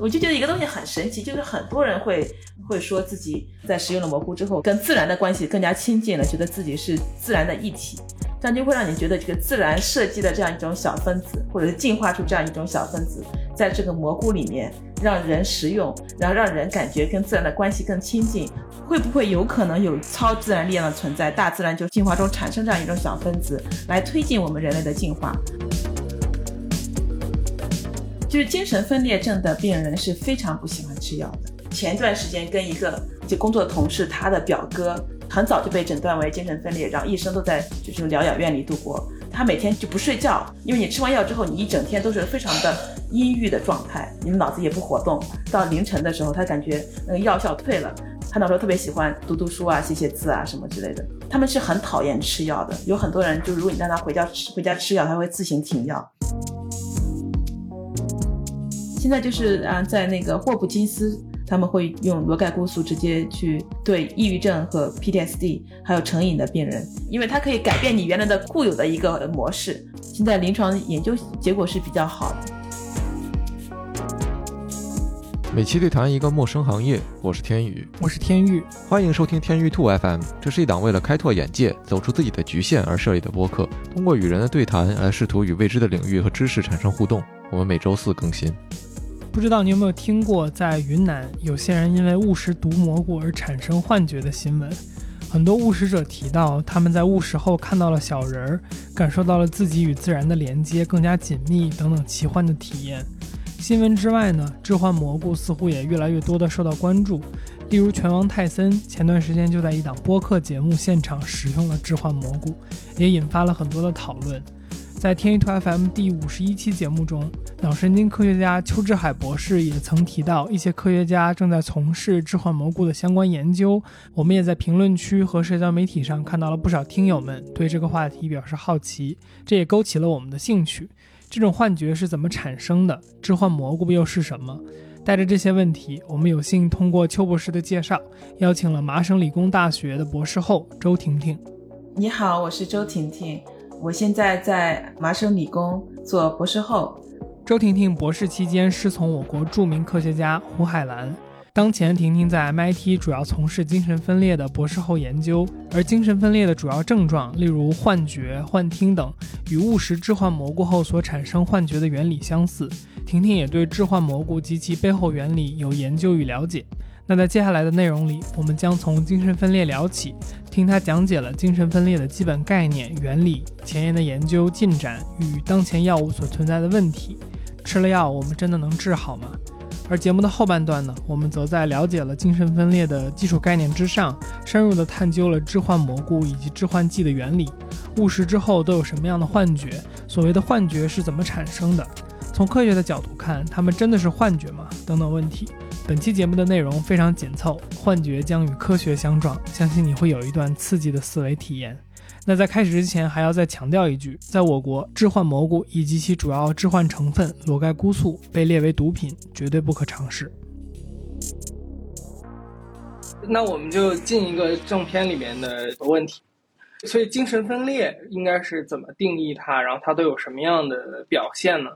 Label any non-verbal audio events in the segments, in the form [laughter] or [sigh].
我就觉得一个东西很神奇，就是很多人会会说自己在食用了蘑菇之后，跟自然的关系更加亲近了，觉得自己是自然的一体，这样就会让你觉得这个自然设计的这样一种小分子，或者是进化出这样一种小分子，在这个蘑菇里面让人食用，然后让人感觉跟自然的关系更亲近，会不会有可能有超自然力量的存在？大自然就进化中产生这样一种小分子，来推进我们人类的进化？就是精神分裂症的病人是非常不喜欢吃药的。前段时间跟一个就工作的同事，他的表哥很早就被诊断为精神分裂，然后一生都在就是疗养院里度过。他每天就不睡觉，因为你吃完药之后，你一整天都是非常的阴郁的状态，你的脑子也不活动。到凌晨的时候，他感觉那个药效退了，他那时候特别喜欢读读书啊、写写字啊什么之类的。他们是很讨厌吃药的，有很多人就如果你让他回家吃回家吃药，他会自行停药。现在就是啊，在那个霍普金斯，他们会用罗盖菇素直接去对抑郁症和 PTSD 还有成瘾的病人，因为它可以改变你原来的固有的一个模式。现在临床研究结果是比较好的。每期对谈一个陌生行业，我是天宇，我是天宇，欢迎收听天宇兔 FM。这是一档为了开拓眼界、走出自己的局限而设立的播客，通过与人的对谈来试图与未知的领域和知识产生互动。我们每周四更新。不知道你有没有听过，在云南有些人因为误食毒蘑菇而产生幻觉的新闻？很多误食者提到，他们在误食后看到了小人儿，感受到了自己与自然的连接更加紧密等等奇幻的体验。新闻之外呢，致幻蘑菇似乎也越来越多的受到关注。例如，拳王泰森前段时间就在一档播客节目现场使用了致幻蘑菇，也引发了很多的讨论。在天一图 FM 第五十一期节目中，脑神经科学家邱志海博士也曾提到，一些科学家正在从事致幻蘑菇的相关研究。我们也在评论区和社交媒体上看到了不少听友们对这个话题表示好奇，这也勾起了我们的兴趣。这种幻觉是怎么产生的？致幻蘑菇又是什么？带着这些问题，我们有幸通过邱博士的介绍，邀请了麻省理工大学的博士后周婷婷。你好，我是周婷婷。我现在在麻省理工做博士后。周婷婷博士期间师从我国著名科学家胡海岚。当前，婷婷在 MIT 主要从事精神分裂的博士后研究，而精神分裂的主要症状，例如幻觉、幻听等，与误食致幻蘑菇后所产生幻觉的原理相似。婷婷也对致幻蘑菇及其背后原理有研究与了解。那在接下来的内容里，我们将从精神分裂聊起，听他讲解了精神分裂的基本概念、原理、前沿的研究进展与当前药物所存在的问题。吃了药，我们真的能治好吗？而节目的后半段呢，我们则在了解了精神分裂的基础概念之上，深入的探究了致幻蘑菇以及致幻剂的原理。误食之后都有什么样的幻觉？所谓的幻觉是怎么产生的？从科学的角度看，它们真的是幻觉吗？等等问题。本期节目的内容非常紧凑，幻觉将与科学相撞，相信你会有一段刺激的思维体验。那在开始之前，还要再强调一句，在我国，致幻蘑菇以及其主要致幻成分裸盖菇素被列为毒品，绝对不可尝试。那我们就进一个正片里面的问题。所以，精神分裂应该是怎么定义它？然后它都有什么样的表现呢？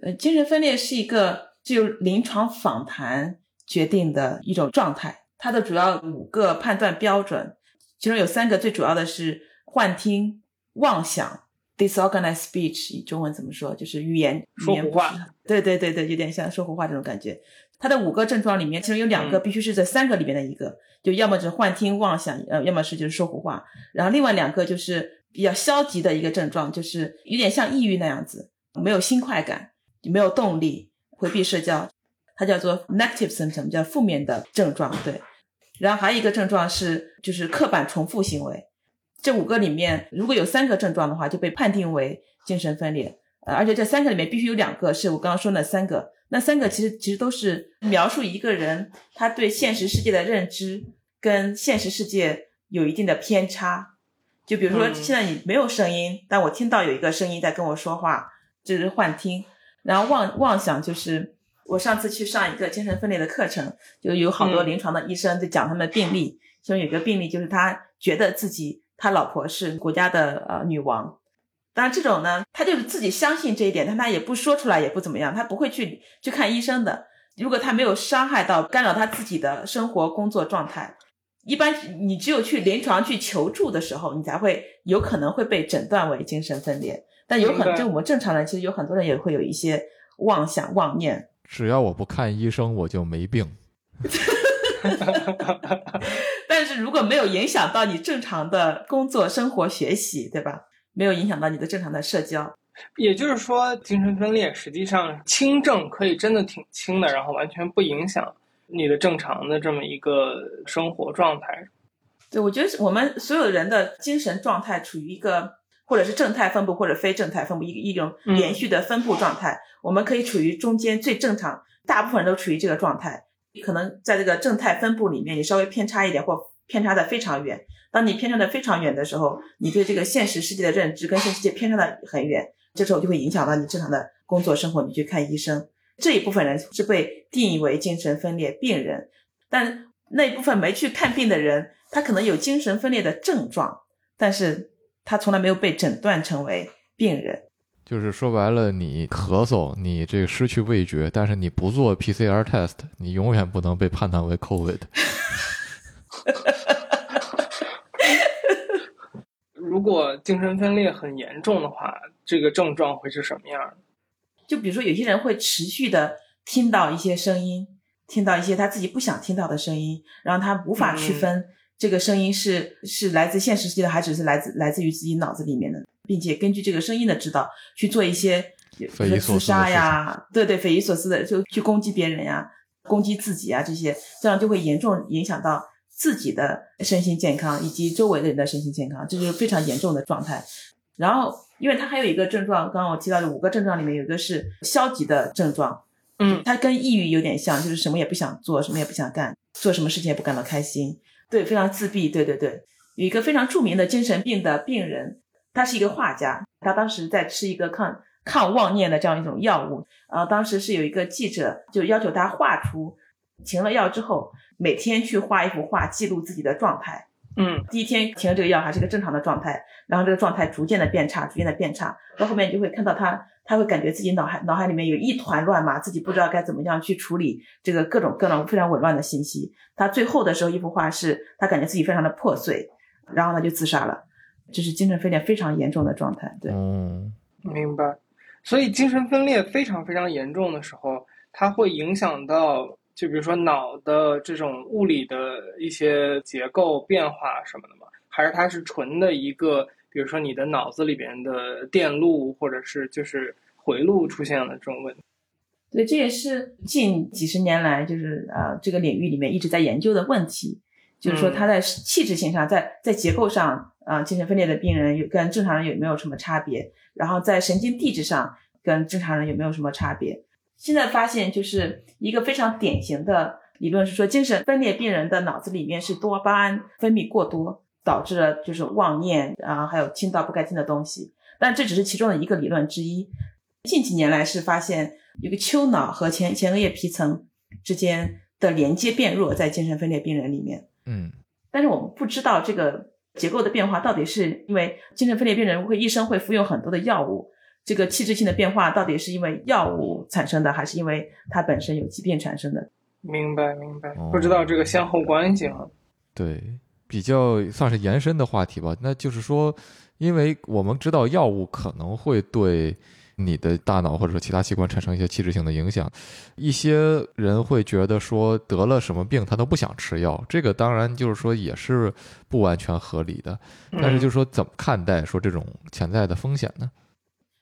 呃，精神分裂是一个。就临床访谈决定的一种状态，它的主要五个判断标准，其中有三个最主要的是幻听、妄想 （disorganized speech），以中文怎么说？就是语言说胡话。对对对对，有点像说胡话这种感觉。它的五个症状里面，其中有两个必须是这三个里面的一个，就要么就是幻听、妄想，呃，要么是就是说胡话。然后另外两个就是比较消极的一个症状，就是有点像抑郁那样子，没有新快感，没有动力。回避社交，它叫做 negative symptom，叫负面的症状。对，然后还有一个症状是就是刻板重复行为。这五个里面，如果有三个症状的话，就被判定为精神分裂。呃，而且这三个里面必须有两个是我刚刚说那三个，那三个其实其实都是描述一个人他对现实世界的认知跟现实世界有一定的偏差。就比如说现在你没有声音，但我听到有一个声音在跟我说话，这是幻听。然后妄妄想就是我上次去上一个精神分裂的课程，就有好多临床的医生在讲他们的病例。其中有个病例就是他觉得自己他老婆是国家的呃女王，当然这种呢，他就是自己相信这一点，但他也不说出来，也不怎么样，他不会去去看医生的。如果他没有伤害到、干扰他自己的生活、工作状态，一般你只有去临床去求助的时候，你才会有可能会被诊断为精神分裂。但有可能，就我们正常人，其实有很多人也会有一些妄想、妄念。[laughs] 只要我不看医生，我就没病。[laughs] 但是如果没有影响到你正常的工作、生活、学习，对吧？没有影响到你的正常的社交，也就是说，精神分裂实际上轻症可以真的挺轻的，然后完全不影响你的正常的这么一个生活状态。对我觉得我们所有人的精神状态处于一个或者是正态分布或者非正态分布一个一种嗯连续的分布状态，我们可以处于中间最正常，大部分人都处于这个状态。可能在这个正态分布里面，你稍微偏差一点，或偏差的非常远。当你偏差的非常远的时候，你对这个现实世界的认知跟现实世界偏差的很远，这时候就会影响到你正常的工作生活。你去看医生，这一部分人是被定义为精神分裂病人，但那一部分没去看病的人，他可能有精神分裂的症状，但是他从来没有被诊断成为病人。就是说白了，你咳嗽，你这个失去味觉，但是你不做 PCR test，你永远不能被判断为 COVID。[laughs] 如果精神分裂很严重的话，这个症状会是什么样的？就比如说，有些人会持续的听到一些声音，听到一些他自己不想听到的声音，然后他无法区分这个声音是是来自现实世界的，还只是来自来自于自己脑子里面的，并且根据这个声音的指导去做一些，比如说匪夷所思的自杀呀，对对，匪夷所思的就去攻击别人呀，攻击自己啊这些，这样就会严重影响到自己的身心健康以及周围的人的身心健康，这是非常严重的状态。然后，因为它还有一个症状，刚刚我提到的五个症状里面有一个是消极的症状，嗯，它跟抑郁有点像，就是什么也不想做，什么也不想干，做什么事情也不感到开心，对，非常自闭，对对对。有一个非常著名的精神病的病人，他是一个画家，他当时在吃一个抗抗妄念的这样一种药物，呃，当时是有一个记者就要求他画出停了药之后，每天去画一幅画，记录自己的状态。嗯第一天停了这个药还是一个正常的状态，然后这个状态逐渐的变差，逐渐的变差，到后面你就会看到他，他会感觉自己脑海脑海里面有一团乱麻，自己不知道该怎么样去处理这个各种各种非常紊乱的信息。他最后的时候一幅画是他感觉自己非常的破碎，然后他就自杀了，这是精神分裂非常严重的状态。对，嗯，明白。所以精神分裂非常非常严重的时候，它会影响到，就比如说脑的这种物理的一些结构变化什么的吗？还是它是纯的一个，比如说你的脑子里边的电路或者是就是回路出现了这种问题？对，这也是近几十年来就是呃这个领域里面一直在研究的问题，就是说嗯他在气质性上，在在结构上，啊、精神分裂的病人有跟正常人有没有什么差别？然后在神经递质上跟正常人有没有什么差别？现在发现就是一个非常典型的理论是说，精神分裂病人的脑子里面是多巴胺分泌过多，导致了就是妄念啊，还有听到不该听的东西。但这只是其中的一个理论之一。近几年来是发现一个丘脑和前前额叶皮层之间的连接变弱，在精神分裂病人里面。嗯，但是我们不知道这个结构的变化到底是因为精神分裂病人会一生会服用很多的药物，这个器质性的变化到底是因为药物产生的，还是因为它本身有疾病产生的？明白明白哦，不知道这个先后关系啊。对，比较算是延伸的话题吧。那就是说，因为我们知道药物可能会对你的大脑或者说其他器官产生一些器质性的影响，一些人会觉得说得了什么病他都不想吃药，这个当然就是说也是不完全合理的。但是就是说怎么看待说这种潜在的风险呢？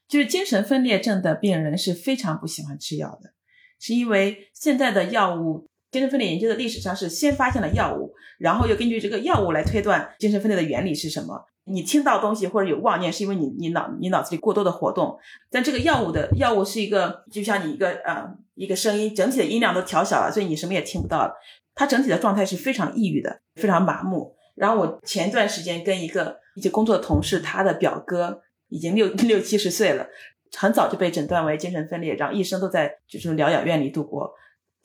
就是精神分裂症的病人是非常不喜欢吃药的，是因为现在的药物，精神分裂研究的历史上是先发现了药物，然后又根据这个药物来推断精神分裂的原理是什么。你听到东西或者有妄念，是因为你你脑你脑子里过多的活动，但这个药物的药物是一个，就像你一个呃一个声音，整体的音量都调小了，所以你什么也听不到了。他整体的状态是非常抑郁的，非常麻木。然后我前段时间跟一个一起工作的同事，他的表哥已经六 [laughs] 六七十岁了，很早就被诊断为精神分裂，然后一生都在就是疗养院里度过。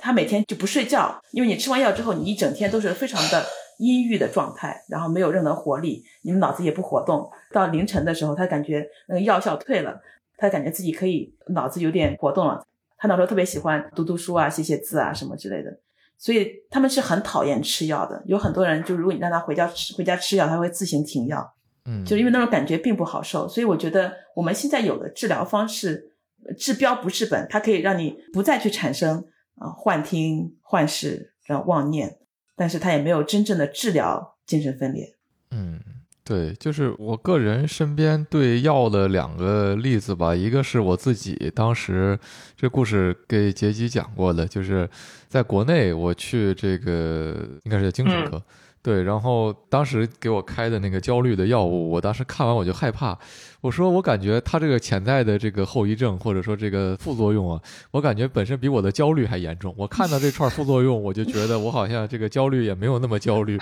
他每天就不睡觉，因为你吃完药之后，你一整天都是非常的阴郁的状态，然后没有任何活力，你们脑子也不活动。到凌晨的时候，他感觉那个药效退了，他感觉自己可以脑子有点活动了，他那时候特别喜欢读读书啊、写写字啊什么之类的，所以他们是很讨厌吃药的。有很多人就如果你让他回家吃回家吃药，他会自行停药，嗯，就因为那种感觉并不好受。所以我觉得我们现在有的治疗方式，治标不治本，它可以让你不再去产生啊幻听、幻视、然后妄念，但是它也没有真正的治疗精神分裂。嗯。对，就是我个人身边对药的两个例子吧，一个是我自己当时这故事给杰基讲过的，就是在国内我去这个应该是精神科，对，然后当时给我开的那个焦虑的药物，我当时看完我就害怕，我说我感觉它这个潜在的这个后遗症或者说这个副作用啊，我感觉本身比我的焦虑还严重。我看到这串副作用，我就觉得我好像这个焦虑也没有那么焦虑，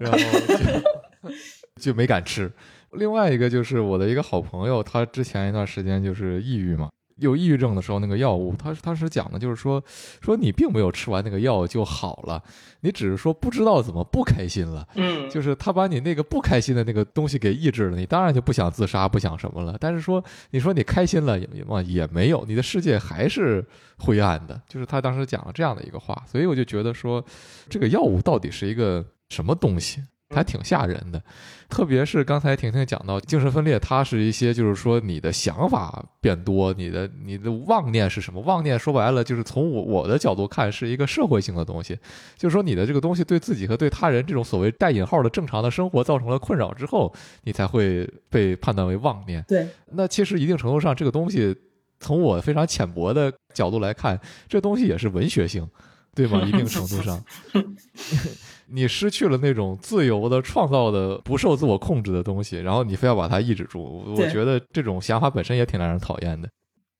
然后。[laughs] 就没敢吃。另外一个就是我的一个好朋友，他之前一段时间就是抑郁嘛，有抑郁症的时候，那个药物，他他是讲的，就是说说你并没有吃完那个药就好了，你只是说不知道怎么不开心了。嗯，就是他把你那个不开心的那个东西给抑制了，你当然就不想自杀，不想什么了。但是说你说你开心了也也没有，你的世界还是灰暗的。就是他当时讲了这样的一个话，所以我就觉得说，这个药物到底是一个什么东西？还挺吓人的，特别是刚才婷婷讲到精神分裂，它是一些就是说你的想法变多，你的你的妄念是什么？妄念说白了就是从我我的角度看是一个社会性的东西，就是说你的这个东西对自己和对他人这种所谓带引号的正常的生活造成了困扰之后，你才会被判断为妄念。对，那其实一定程度上这个东西，从我非常浅薄的角度来看，这东西也是文学性，对吗？一定程度上。[laughs] 你失去了那种自由的创造的不受自我控制的东西，然后你非要把它抑制住，我觉得这种想法本身也挺让人讨厌的。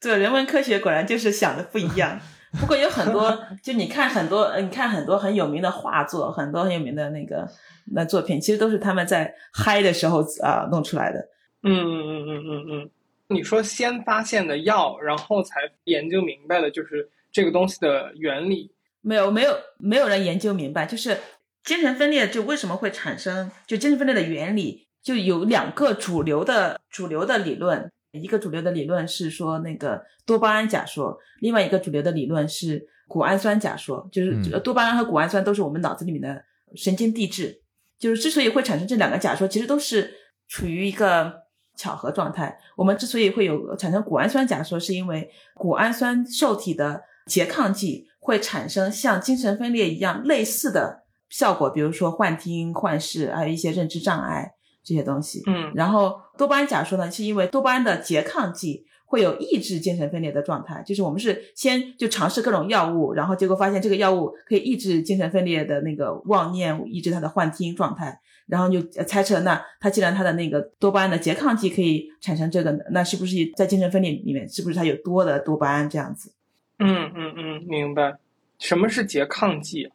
对，人文科学果然就是想的不一样。[laughs] 不过有很多，就你看很多，你看很多很有名的画作，很多很有名的那个那作品，其实都是他们在嗨的时候啊弄出来的。嗯嗯嗯嗯嗯嗯。你说先发现的药，然后才研究明白的，就是这个东西的原理。没有，没有，没有人研究明白，就是。精神分裂就为什么会产生？就精神分裂的原理就有两个主流的主流的理论，一个主流的理论是说那个多巴胺假说，另外一个主流的理论是谷氨酸假说。就是多巴胺和谷氨酸都是我们脑子里面的神经递质。就是之所以会产生这两个假说，其实都是处于一个巧合状态。我们之所以会有产生谷氨酸假说，是因为谷氨酸受体的拮抗剂会产生像精神分裂一样类似的。效果，比如说幻听、幻视，还有一些认知障碍这些东西。嗯，然后多巴胺假说呢，是因为多巴胺的拮抗剂会有抑制精神分裂的状态，就是我们是先就尝试各种药物，然后结果发现这个药物可以抑制精神分裂的那个妄念，抑制它的幻听状态，然后就猜测，那它既然它的那个多巴胺的拮抗剂可以产生这个，那是不是在精神分裂里面，是不是它有多的多巴胺这样子？嗯嗯嗯，明白。什么是拮抗剂？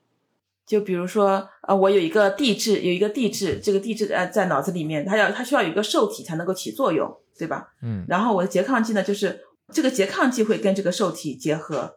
就比如说，呃，我有一个地质，有一个地质，这个地质呃在脑子里面，它要它需要有一个受体才能够起作用，对吧？嗯。然后我的拮抗剂呢，就是这个拮抗剂会跟这个受体结合，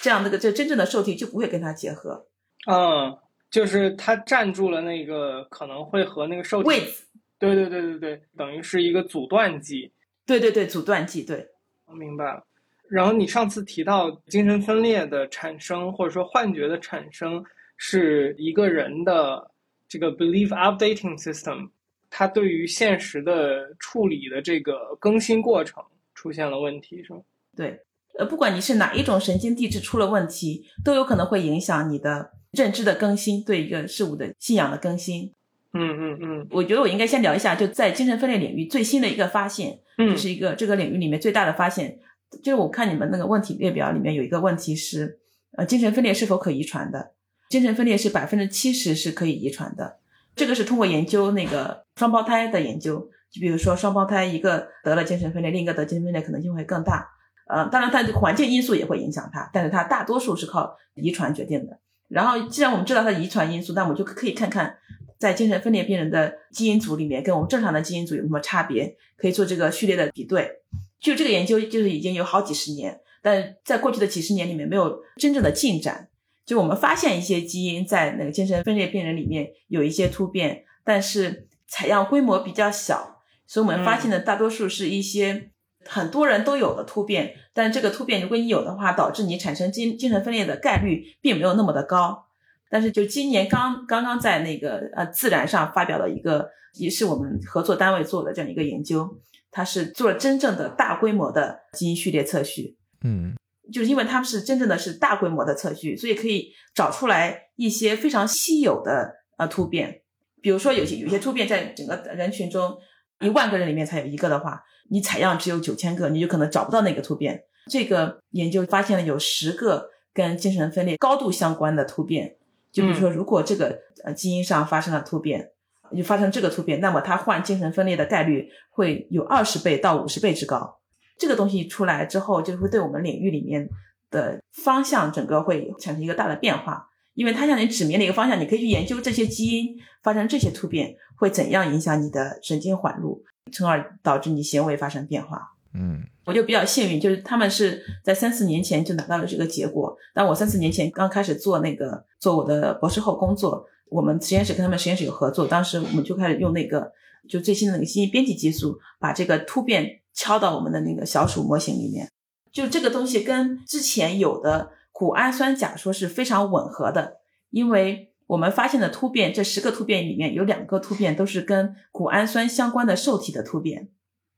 这样那个这真正的受体就不会跟它结合。嗯，就是它占住了那个可能会和那个受体位置。对对对对对，等于是一个阻断剂。对对对，阻断剂，对。我明白了。然后你上次提到精神分裂的产生，或者说幻觉的产生。是一个人的这个 belief updating system，它对于现实的处理的这个更新过程出现了问题，是吗？对，呃，不管你是哪一种神经递质出了问题，都有可能会影响你的认知的更新，对一个事物的信仰的更新。嗯嗯嗯，我觉得我应该先聊一下，就在精神分裂领域最新的一个发现，嗯这是一个这个领域里面最大的发现，就是我看你们那个问题列表里面有一个问题是，呃，精神分裂是否可遗传的？精神分裂是百分之七十是可以遗传的，这个是通过研究那个双胞胎的研究，就比如说双胞胎一个得了精神分裂，另一个得精神分裂可能性会更大。呃，当然它的环境因素也会影响它，但是它大多数是靠遗传决定的。然后既然我们知道它遗传因素，那我们就可以看看在精神分裂病人的基因组里面跟我们正常的基因组有什么差别，可以做这个序列的比对。就这个研究就是已经有好几十年，但在过去的几十年里面没有真正的进展。就我们发现一些基因在那个精神分裂病人里面有一些突变，但是采样规模比较小，所以我们发现的大多数是一些很多人都有的突变，但这个突变如果你有的话，导致你产生精精神分裂的概率并没有那么的高。但是就今年刚刚刚在那个呃自然上发表了一个，也是我们合作单位做的这样一个研究，它是做了真正的大规模的基因序列测序。嗯就是因为他们是真正的是大规模的测序，所以可以找出来一些非常稀有的呃突变。比如说有些有些突变在整个人群中一万个人里面才有一个的话，你采样只有九千个，你就可能找不到那个突变。这个研究发现了有十个跟精神分裂高度相关的突变。就比如说，如果这个呃基因上发生了突变，就发生这个突变，那么他患精神分裂的概率会有二十倍到五十倍之高。这个东西出来之后，就会对我们领域里面的方向整个会产生一个大的变化，因为它向你指明了一个方向，你可以去研究这些基因发生这些突变会怎样影响你的神经环路，从而导致你行为发生变化。嗯我就比较幸运，就是他们是在三四年前就拿到了这个结果。但我三四年前刚开始做那个做我的博士后工作，我们实验室跟他们实验室有合作，当时我们就开始用那个就最新的那个基因编辑技术，把这个突变敲到我们的那个小鼠模型里面。就这个东西跟之前有的谷氨酸假说是非常吻合的，因为我们发现的突变，这十个突变里面有两个突变都是跟谷氨酸相关的受体的突变。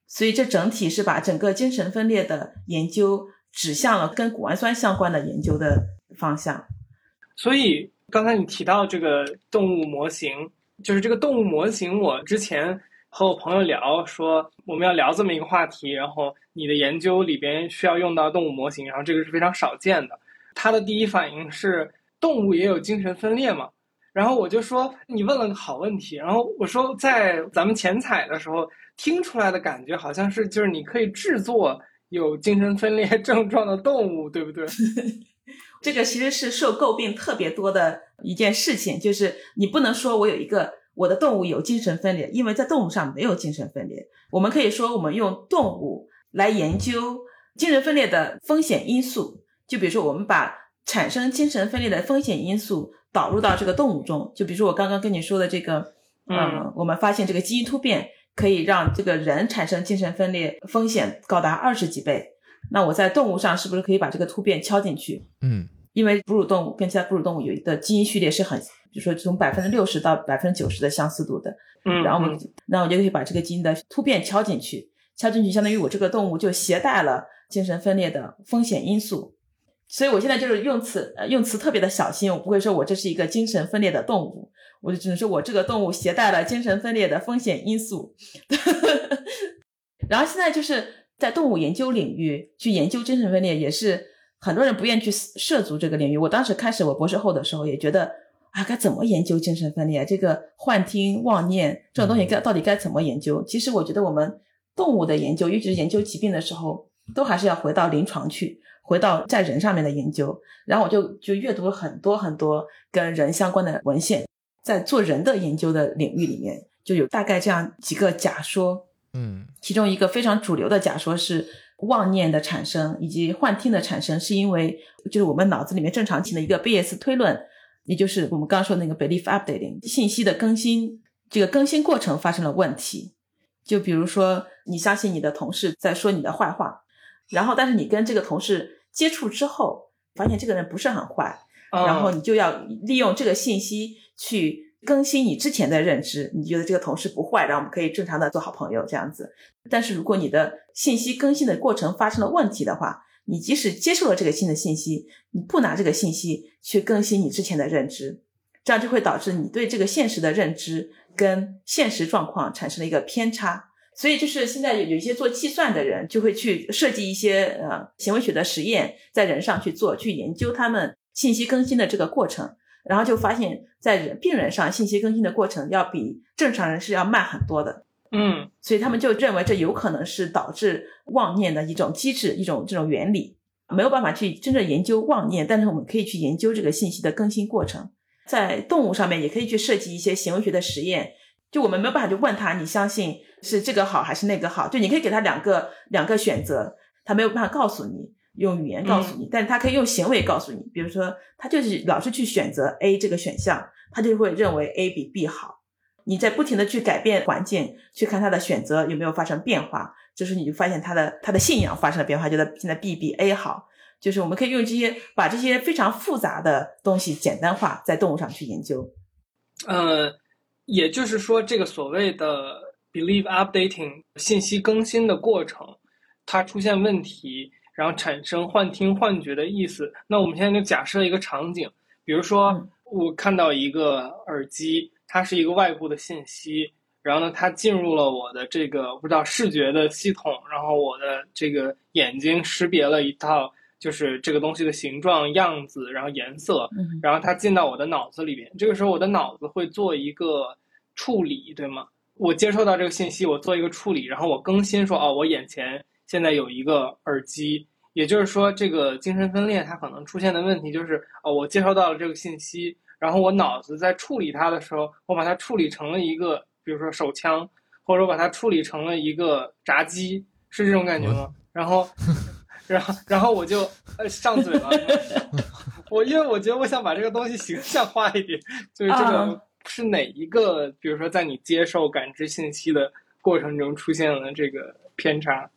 所以这整体是把整个精神分裂的研究指向了跟谷氨酸相关的研究的方向。所以刚才你提到这个动物模型，就是这个动物模型，我之前和我朋友聊说我们要聊这么一个话题，然后你的研究里边需要用到动物模型，然后这个是非常少见的。他的第一反应是动物也有精神分裂嘛？然后我就说你问了个好问题，然后我说在咱们前采的时候听出来的感觉好像是就是你可以制作有精神分裂 [laughs] 症状的动物，对不对？[laughs] 这个其实是受诟病特别多的一件事情，就是你不能说我有一个我的动物有精神分裂，因为在动物上没有精神分裂。我们可以说我们用动物来研究精神分裂的风险因素，就比如说我们把产生精神分裂的风险因素导入到这个动物中，就比如说我刚刚跟你说的这个，嗯，我们发现这个基因突变可以让这个人产生精神分裂风险高达二十几倍。那我在动物上是不是可以把这个突变敲进去？嗯因为哺乳动物跟其他哺乳动物有一个基因序列是很，比如说从百分之六十到百分之九十的相似度的，嗯，然后我们，那我就可以把这个基因的突变敲进去，敲进去相当于我这个动物就携带了精神分裂的风险因素，所以我现在就是用词呃用词特别的小心，我不会说我这是一个精神分裂的动物，我就只能说我这个动物携带了精神分裂的风险因素。[laughs] 然后现在就是在动物研究领域去研究精神分裂，也是很多人不愿意去涉足这个领域。我当时开始我博士后的时候也觉得啊，该怎么研究精神分裂？这个幻听、妄念这种东西该到底该怎么研究？其实我觉得我们动物的研究，尤其是研究疾病的时候，都还是要回到临床去，回到在人上面的研究。然后我就就阅读了很多很多跟人相关的文献，在做人的研究的领域里面，就有大概这样几个假说。嗯其中一个非常主流的假说是妄念的产生以及幻听的产生，是因为就是我们脑子里面正常性的一个贝叶斯推论，也就是我们刚刚说的那个 belief updating 信息的更新，这个更新过程发生了问题。就比如说，你相信你的同事在说你的坏话，然后但是你跟这个同事接触之后，发现这个人不是很坏，嗯然后你就要利用这个信息去更新你之前的认知，你觉得这个同事不坏，然后我们可以正常的做好朋友这样子。但是如果你的信息更新的过程发生了问题的话，你即使接受了这个新的信息，你不拿这个信息去更新你之前的认知，这样就会导致你对这个现实的认知跟现实状况产生了一个偏差。所以就是现在有有一些做计算的人就会去设计一些呃行为学的实验，在人上去做，去研究他们信息更新的这个过程，然后就发现，在人病人上信息更新的过程要比正常人是要慢很多的。嗯所以他们就认为这有可能是导致妄念的一种机制，一种这种原理，没有办法去真正研究妄念，但是我们可以去研究这个信息的更新过程。在动物上面也可以去设计一些行为学的实验，就我们没有办法去问他，你相信是这个好还是那个好？就你可以给他两个两个选择，他没有办法告诉你，用语言告诉你，但是他可以用行为告诉你。比如说，他就是老是去选择 A 这个选项，他就会认为 A 比 B 好。你在不停的去改变环境，去看他的选择有没有发生变化，就是你就发现他的他的信仰发生了变化，觉得现在 B 比 A 好，就是我们可以用这些把这些非常复杂的东西简单化，在动物上去研究。呃，也就是说，这个所谓的 believe updating 信息更新的过程，它出现问题，然后产生幻听幻觉的意思。那我们现在就假设一个场景，比如说我看到一个耳机，它是一个外部的信息，然后呢，它进入了我的这个不知道视觉的系统，然后我的这个眼睛识别了一套。就是这个东西的形状、样子，然后颜色，然后它进到我的脑子里边。这个时候，我的脑子会做一个处理，对吗？我接收到这个信息，我做一个处理，然后我更新说，哦，我眼前现在有一个耳机。也就是说，这个精神分裂它可能出现的问题就是，哦，我接收到了这个信息，然后我脑子在处理它的时候，我把它处理成了一个，比如说手枪，或者把它处理成了一个炸鸡，是这种感觉吗？[laughs] 然后。[laughs] 然后，然后我就呃上嘴了。我 [laughs] 因为我觉得我想把这个东西形象化一点，就是这个是哪一个？比如说，在你接受感知信息的过程中出现了这个偏差。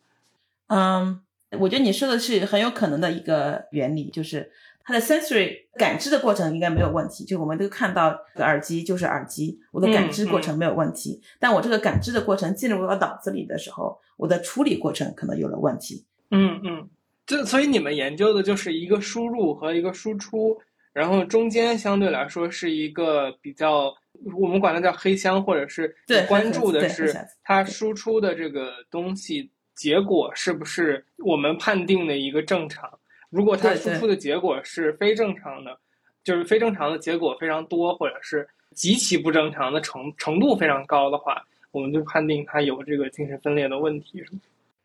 嗯，我觉得你说的是很有可能的一个原理，就是它的 sensory 感知的过程应该没有问题。就我们都看到耳机就是耳机，我的感知过程没有问题。但我这个感知的过程进入我脑子里的时候，我的处理过程可能有了问题。嗯嗯。就所以你们研究的就是一个输入和一个输出，然后中间相对来说是一个比较，我们管它叫黑箱，或者是关注的是它输出的这个东西结果是不是我们判定的一个正常？如果它输出的结果是非正常的，就是非正常的结果非常多，或者是极其不正常的程程度非常高的话，我们就判定它有这个精神分裂的问题，是吗？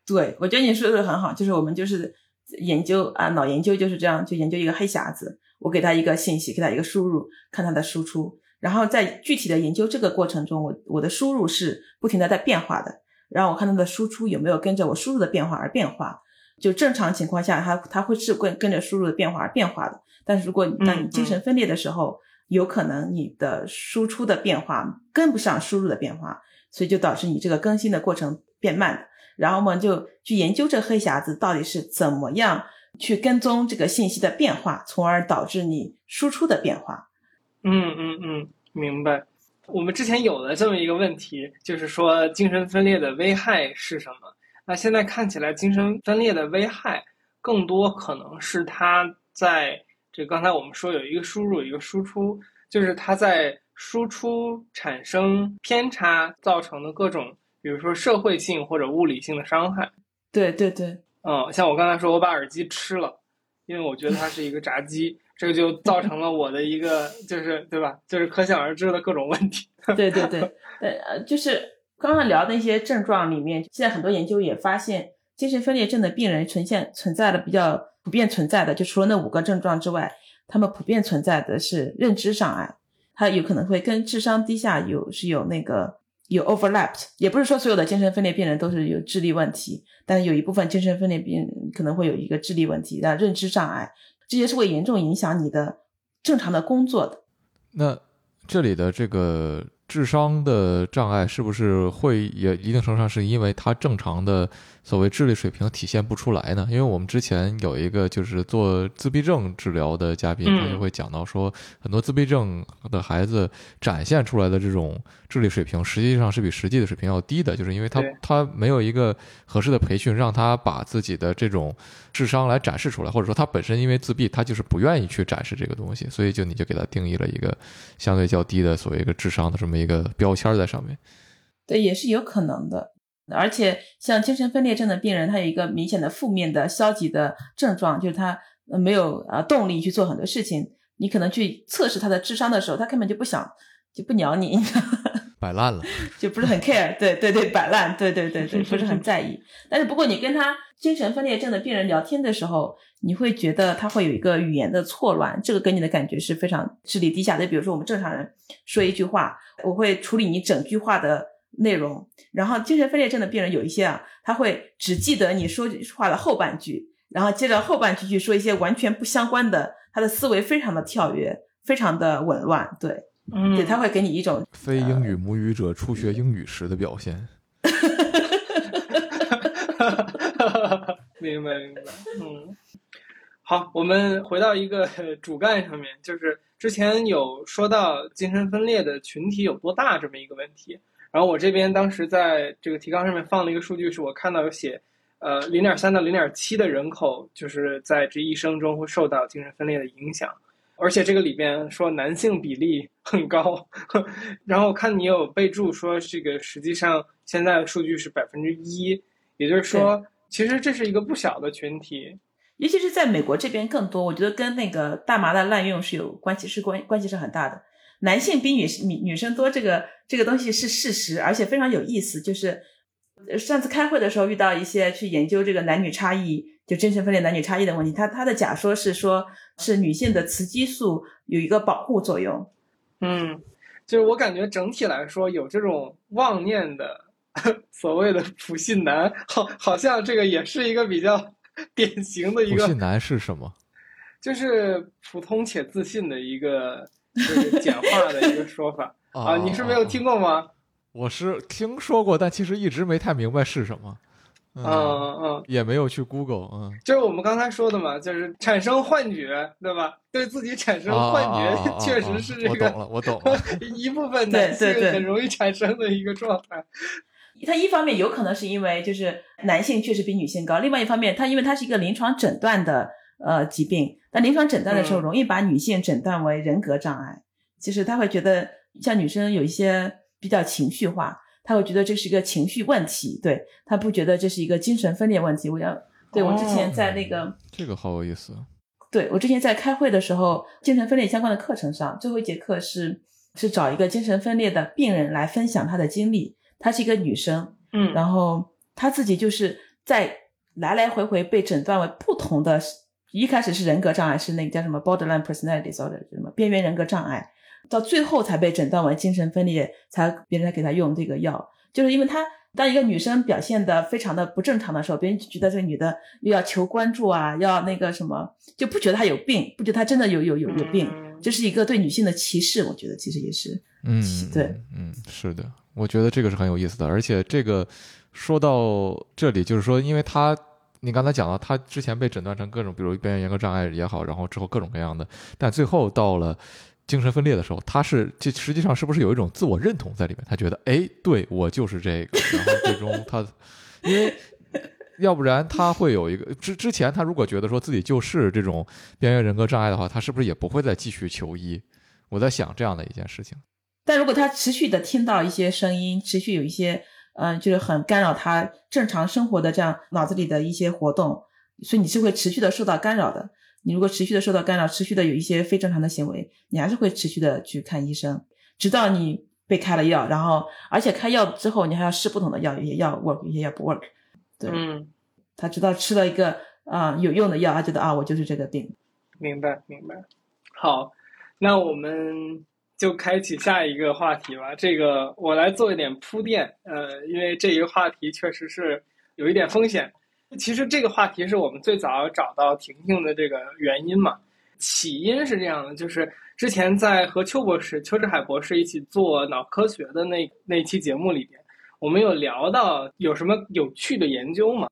对，我觉得你说的很好，就是我们就是。研究啊，脑研究就是这样，就研究一个黑匣子，我给他一个信息，给他一个输入，看他的输出，然后在具体的研究这个过程中，我我的输入是不停的在变化的，然后我看它的输出有没有跟着我输入的变化而变化，就正常情况下，它它会是跟跟着输入的变化而变化的，但是如果当你精神分裂的时候，有可能你的输出的变化跟不上输入的变化，所以就导致你这个更新的过程变慢。然后我们就去研究这黑匣子到底是怎么样去跟踪这个信息的变化，从而导致你输出的变化。嗯嗯嗯，明白。我们之前有了这么一个问题，就是说精神分裂的危害是什么？那现在看起来，精神分裂的危害更多可能是它在这刚才我们说有一个输入，一个输出，就是它在输出产生偏差造成的各种。比如说社会性或者物理性的伤害，对对对，嗯，像我刚才说，我把耳机吃了，因为我觉得它是一个炸鸡，这个就造成了我的一个，就是对吧？就是可想而知的各种问题。[laughs] 对对对，呃，就是刚刚聊的一些症状里面，现在很多研究也发现，精神分裂症的病人呈现存在的比较普遍存在的，就除了那五个症状之外，他们普遍存在的是认知障碍，它有可能会跟智商低下有是有那个。有 overlapped，也不是说所有的精神分裂病人都是有智力问题，但是有一部分精神分裂病人可能会有一个智力问题，的认知障碍，这些是会严重影响你的正常的工作的。那这里的这个智商的障碍是不是会也一定程度上是因为他正常的？所谓智力水平体现不出来呢？因为我们之前有一个就是做自闭症治疗的嘉宾，他就会讲到说，很多自闭症的孩子展现出来的这种智力水平，实际上是比实际的水平要低的，就是因为他他没有一个合适的培训，让他把自己的这种智商来展示出来，或者说他本身因为自闭，他就是不愿意去展示这个东西，所以就你就给他定义了一个相对较低的所谓一个智商的这么一个标签在上面。对，也是有可能的。而且，像精神分裂症的病人，他有一个明显的负面的消极的症状，就是他没有啊动力去做很多事情。你可能去测试他的智商的时候，他根本就不想，就不鸟你，[laughs] 摆烂了，就不是很 care。对对对，摆烂，对对对对，不是很在意。但是，不过你跟他精神分裂症的病人聊天的时候，你会觉得他会有一个语言的错乱，这个给你的感觉是非常智力低下的。比如说，我们正常人说一句话，我会处理你整句话的。内容，然后精神分裂症的病人有一些啊，他会只记得你说话的后半句，然后接着后半句去说一些完全不相关的，他的思维非常的跳跃，非常的紊乱。对，嗯，对，他会给你一种非英语母语者初学英语时的表现。[laughs] 明白明白，嗯，好，我们回到一个 [laughs] 主干上面，就是之前有说到精神分裂的群体有多大这么一个问题，然后我这边当时在这个提纲上面放了一个数据，是我看到有写，呃，零点三到零点七的人口就是在这一生中会受到精神分裂的影响，而且这个里边说男性比例很高，[laughs] 然后我看你有备注说这个实际上现在的数据是百分之一，也就是说。其实这是一个不小的群体，尤其是在美国这边更多。我觉得跟那个大麻的滥用是有关系，是关关系是很大的。男性比女女女生多，这个这个东西是事实，而且非常有意思。就是上次开会的时候遇到一些去研究这个男女差异，就精神分裂男女差异的问题。他他的假说是说，是女性的雌激素有一个保护作用。嗯，就是我感觉整体来说有这种妄念的。[laughs] 所谓的普信男，好，好像这个也是一个比较 [laughs] 典型的一个。普信男是什么？就是普通且自信的一个，就是简化的一个说法啊。你是没有听过吗？我是听说过，但其实一直没太明白是什么。嗯嗯，也没有去 Google，嗯，就是我们刚才说的嘛，就是产生幻觉，对吧？对自己产生幻觉，[laughs] 确实是这个，我懂了，我懂了，[laughs] 一部分男性很容易产生的一个状态。它一方面有可能是因为就是男性确实比女性高，另外一方面，它因为它是一个临床诊断的呃疾病，但临床诊断的时候容易把女性诊断为人格障碍。其实他会觉得像女生有一些比较情绪化，她会觉得这是一个情绪问题，对她不觉得这是一个精神分裂问题。我要对我之前在那个这个好有意思，对我之前在开会的时候，精神分裂相关的课程上，最后一节课是是找一个精神分裂的病人来分享他的经历。她是一个女生，嗯，然后她自己就是在来来回回被诊断为不同的，一开始是人格障碍，是那个叫什么 borderline personality disorder，什么边缘人格障碍，到最后才被诊断为精神分裂，才别人才给她用这个药，就是因为她当一个女生表现的非常的不正常的时候，别人就觉得这个女的又要求关注啊，要那个什么，就不觉得她有病，不觉得她真的有有有有病，这是一个对女性的歧视，我觉得其实也是，嗯，对，嗯，是的。我觉得这个是很有意思的，而且这个说到这里，就是说，因为她你刚才讲到，她之前被诊断成各种，比如边缘人格障碍也好，然后之后各种各样的，但最后到了精神分裂的时候，他是这实际上是不是有一种自我认同在里面？他觉得，哎，对我就是这个，然后最终他，因为要不然他会有一个之之前他如果觉得说自己就是这种边缘人格障碍的话，他是不是也不会再继续求医？我在想这样的一件事情。但如果他持续的听到一些声音，持续有一些，嗯，就是很干扰他正常生活的这样脑子里的一些活动，所以你是会持续的受到干扰的。你如果持续的受到干扰，持续的有一些非正常的行为，你还是会持续的去看医生，直到你被开了药，然后而且开药之后你还要试不同的药，有些药 work，有些药不 work。对，嗯，他直到吃了一个啊有用的药，他觉得啊我就是这个病。明白，明白。好，那我们。就开启下一个话题吧。这个我来做一点铺垫，呃，因为这一个话题确实是有一点风险。[laughs] 其实这个话题是我们最早找到婷婷的这个原因嘛。起因是这样的，就是之前在和邱博士、邱志海博士一起做脑科学的那那期节目里边，我们有聊到有什么有趣的研究嘛。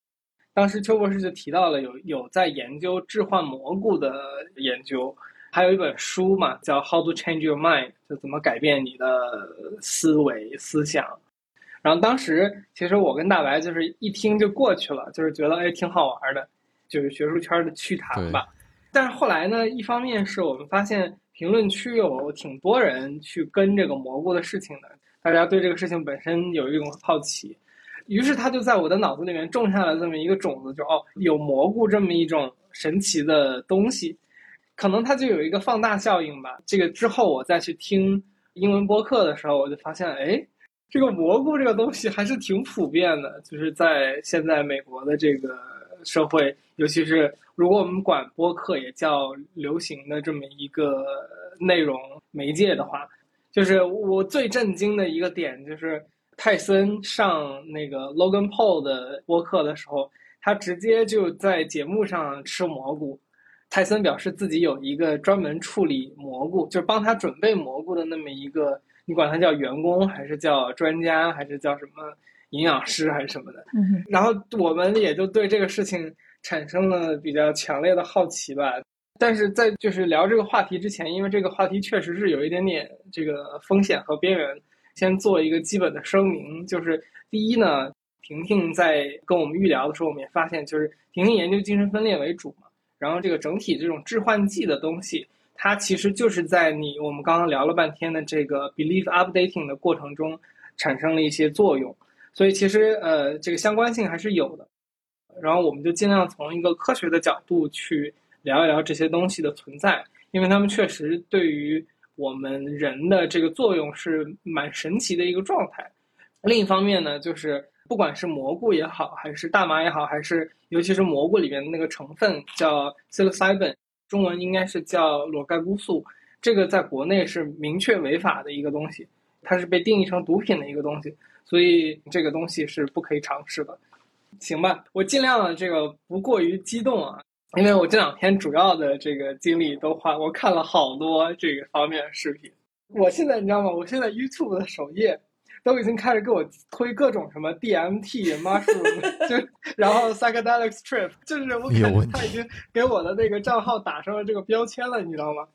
当时邱博士就提到了有有在研究置换蘑菇的研究。还有一本书嘛，叫《How to Change Your Mind》，就怎么改变你的思维思想。然后当时其实我跟大白就是一听就过去了，就是觉得哎挺好玩的，就是学术圈的趣谈吧。但是后来呢，一方面是我们发现评论区有挺多人去跟这个蘑菇的事情的，大家对这个事情本身有一种好奇，于是他就在我的脑子里面种下了这么一个种子，就哦有蘑菇这么一种神奇的东西。可能它就有一个放大效应吧。这个之后我再去听英文播客的时候，我就发现，哎，这个蘑菇这个东西还是挺普遍的，就是在现在美国的这个社会，尤其是如果我们管播客也叫流行的这么一个内容媒介的话，就是我最震惊的一个点就是泰森上那个 Logan Paul 的播客的时候，他直接就在节目上吃蘑菇。泰森表示自己有一个专门处理蘑菇，就是帮他准备蘑菇的那么一个，你管他叫员工还是叫专家，还是叫什么营养师还是什么的。嗯然后我们也就对这个事情产生了比较强烈的好奇吧。但是在就是聊这个话题之前，因为这个话题确实是有一点点这个风险和边缘，先做一个基本的声明，就是第一呢，婷婷在跟我们预聊的时候，我们也发现，就是婷婷研究精神分裂为主嘛，然后这个整体这种致幻剂的东西，它其实就是在你我们刚刚聊了半天的这个 belief updating 的过程中产生了一些作用，所以其实呃这个相关性还是有的。然后我们就尽量从一个科学的角度去聊一聊这些东西的存在，因为它们确实对于我们人的这个作用是蛮神奇的一个状态。另一方面呢，就是不管是蘑菇也好，还是大麻也好，还是尤其是蘑菇里面的那个成分叫 psilocybin，中文应该是叫裸盖菇素，这个在国内是明确违法的一个东西，它是被定义成毒品的一个东西，所以这个东西是不可以尝试的。行吧，我尽量的这个不过于激动啊，因为我这两天主要的这个精力都花，我看了好多这个方面的视频。我现在你知道吗？我现在 YouTube 的首页都已经开始给我推各种什么 DMT、mushroom，[laughs] 就然后 psychedelic trip，就是我感觉他已经给我的那个账号打上了这个标签了，你知道吗？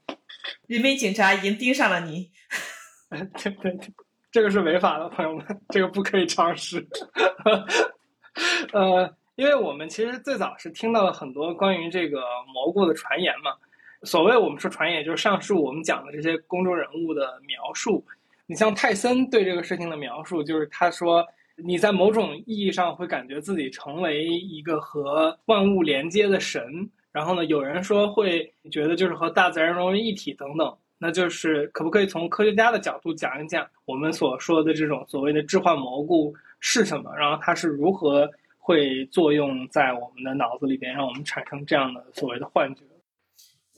人民警察已经盯上了你。[laughs] 对对对，这个是违法的，朋友们，这个不可以尝试。[laughs] 呃，因为我们其实最早是听到了很多关于这个蘑菇的传言嘛。所谓我们说传言，就是上述我们讲的这些公众人物的描述。你像泰森对这个事情的描述，就是他说你在某种意义上会感觉自己成为一个和万物连接的神，然后呢，有人说会觉得就是和大自然融为一体等等。那就是可不可以从科学家的角度讲一讲我们所说的这种所谓的致幻蘑菇是什么，然后它是如何会作用在我们的脑子里边，让我们产生这样的所谓的幻觉？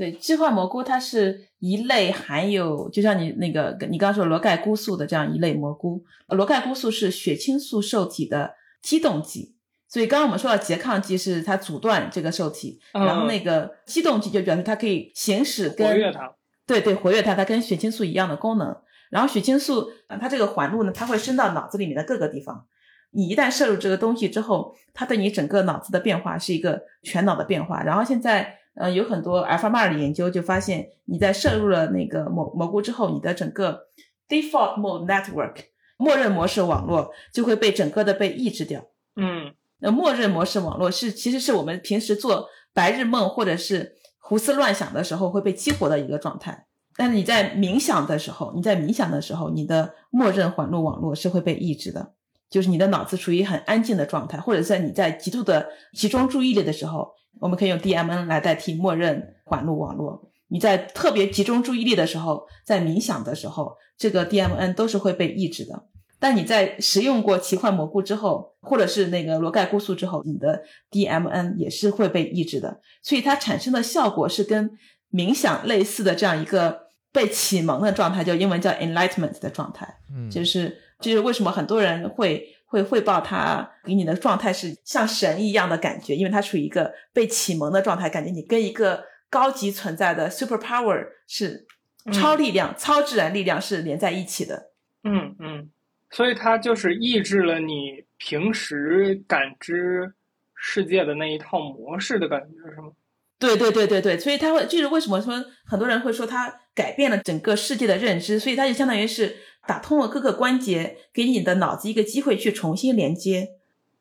对，致幻蘑菇它是一类含有，就像你那个你刚刚说罗盖菇素的这样一类蘑菇。罗盖菇素是血清素受体的激动剂，所以刚刚我们说到拮抗剂是它阻断这个受体，嗯然后那个激动剂就表示它可以行使活跟跃它。对对，活跃它，它跟血清素一样的功能。然后血清素，啊它这个环路呢，它会伸到脑子里面的各个地方。你一旦摄入这个东西之后，它对你整个脑子的变化是一个全脑的变化。然后现在，呃，有很多 fMR 的研究就发现，你在摄入了那个蘑蘑菇之后，你的整个 default mode network 默认模式网络就会被整个的被抑制掉。嗯那默认模式网络是其实是我们平时做白日梦或者是胡思乱想的时候会被激活的一个状态。但是你在冥想的时候，你在冥想的时候，你的默认环路网络是会被抑制的，就是你的脑子处于很安静的状态，或者在你在极度的集中注意力的时候，我们可以用 DMN 来代替默认环路网络。你在特别集中注意力的时候，在冥想的时候，这个 DMN 都是会被抑制的。但你在食用过奇幻蘑菇之后，或者是那个罗盖菇素之后，你的 DMN 也是会被抑制的，所以它产生的效果是跟冥想类似的这样一个被启蒙的状态，就英文叫 enlightenment 的状态。嗯，就是这就是为什么很多人会会汇报他给你的状态是像神一样的感觉，因为他处于一个被启蒙的状态，感觉你跟一个高级存在的 super power 是超力量、超自然力量是连在一起的。嗯嗯，所以它就是抑制了你平时感知世界的那一套模式的感觉，是吗？对对对对对，所以他会，就是为什么说很多人会说他改变了整个世界的认知，所以他就相当于是打通了各个关节，给你的脑子一个机会去重新连接。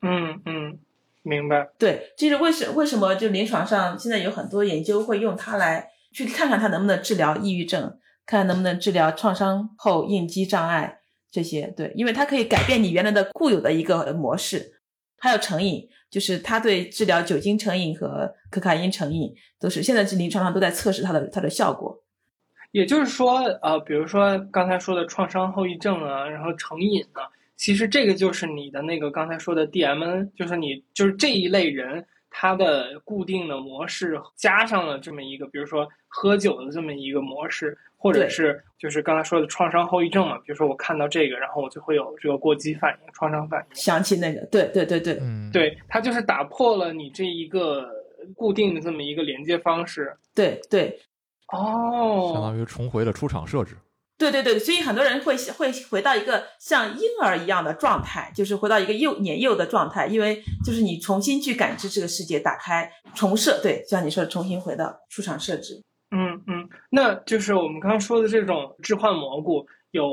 嗯嗯，明白。对，这是为什为什么就临床上现在有很多研究会用它来去看看它能不能治疗抑郁症，看能不能治疗创伤后应激障碍这些。对，因为它可以改变你原来的固有的一个模式。还有成瘾，就是它对治疗酒精成瘾和可卡因成瘾都是现在临床上都在测试它的它的效果。也就是说，呃，比如说刚才说的创伤后遗症啊，然后成瘾啊，其实这个就是你的那个刚才说的 DMN，就是你就是这一类人他的固定的模式加上了这么一个，比如说喝酒的这么一个模式，或者是就是刚才说的创伤后遗症嘛，比如说我看到这个，然后我就会有这个过激反应、创伤反应。想起那个，对对对对，嗯，对，他就是打破了你这一个固定的这么一个连接方式。对对哦，相当于重回了出厂设置。对对对，所以很多人会会回到一个像婴儿一样的状态，就是回到一个幼年幼的状态，因为就是你重新去感知这个世界，打开重设，对，就像你说的，重新回到出厂设置。嗯嗯，那就是我们刚刚说的这种置换蘑菇有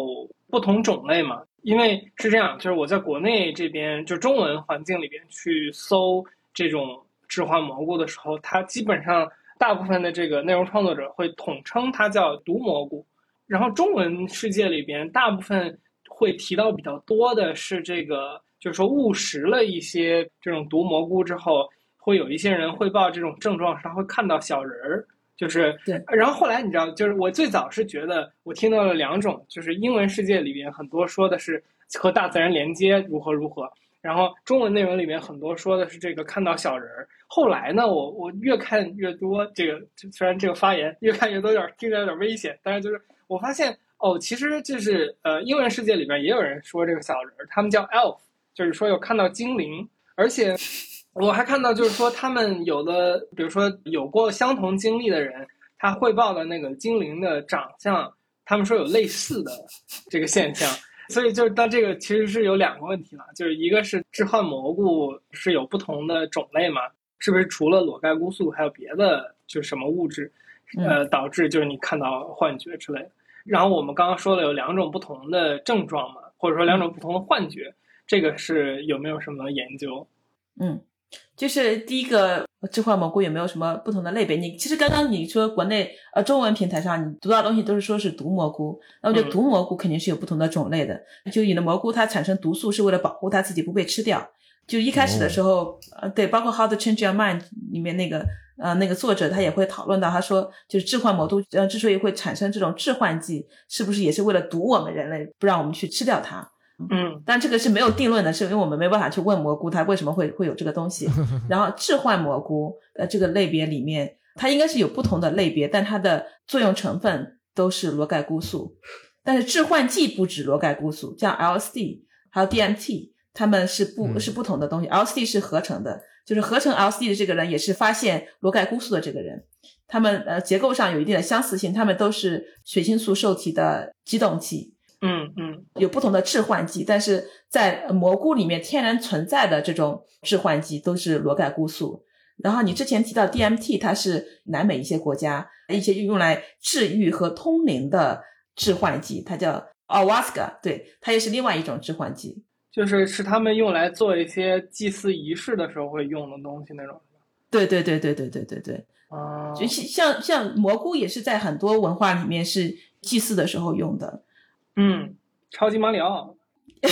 不同种类嘛？因为是这样，就是我在国内这边就中文环境里边去搜这种置换蘑菇的时候，它基本上大部分的这个内容创作者会统称它叫毒蘑菇。然后中文世界里边，大部分会提到比较多的是这个，就是说误食了一些这种毒蘑菇之后，会有一些人汇报这种症状，他会看到小人儿，就是对。然后后来你知道，就是我最早是觉得我听到了两种，就是英文世界里边很多说的是和大自然连接如何如何，然后中文内容里面很多说的是这个看到小人儿。后来呢，我我越看越多，这个虽然这个发言越看越多，有点听着有点危险，但是就是。我发现哦，其实就是呃，英文世界里边也有人说这个小人，他们叫 elf，就是说有看到精灵，而且我还看到就是说他们有的，比如说有过相同经历的人，他汇报的那个精灵的长相，他们说有类似的这个现象，所以就是但这个其实是有两个问题了，就是一个是置换蘑菇是有不同的种类嘛，是不是除了裸盖菇素还有别的就是什么物质？呃，导致就是你看到幻觉之类的。然后我们刚刚说了有两种不同的症状嘛，或者说两种不同的幻觉，这个是有没有什么研究？嗯，就是第一个置换蘑菇有没有什么不同的类别？你其实刚刚你说国内呃中文平台上你读到的东西都是说是毒蘑菇，那我觉得毒蘑菇肯定是有不同的种类的。就你的蘑菇它产生毒素是为了保护它自己不被吃掉。就一开始的时候，呃，对，包括《How to Change Your Mind》里面那个。呃，那个作者他也会讨论到，他说就是置换魔都，呃，之所以会产生这种致幻剂，是不是也是为了毒我们人类，不让我们去吃掉它？嗯，但这个是没有定论的，是因为我们没办法去问蘑菇它为什么会会有这个东西。[laughs] 然后置换蘑菇，呃，这个类别里面，它应该是有不同的类别，但它的作用成分都是螺盖菇素，但是致幻剂不止螺盖菇素，像 LSD 还有 DMT，它们是不是不同的东西？LSD 是合成的。就是合成 LSD 的这个人也是发现罗盖菇素的这个人，他们呃结构上有一定的相似性，他们都是血清素受体的激动剂，嗯嗯，有不同的致幻剂，但是在蘑菇里面天然存在的这种致幻剂都是罗盖菇素。然后你之前提到 DMT，它是南美一些国家一些用来治愈和通灵的致幻剂，它叫 Ayahuasca，对，它也是另外一种致幻剂。就是是他们用来做一些祭祀仪式的时候会用的东西那种，对对对对对对对对，啊，就像像蘑菇也是在很多文化里面是祭祀的时候用的，嗯，超级马里奥。[laughs]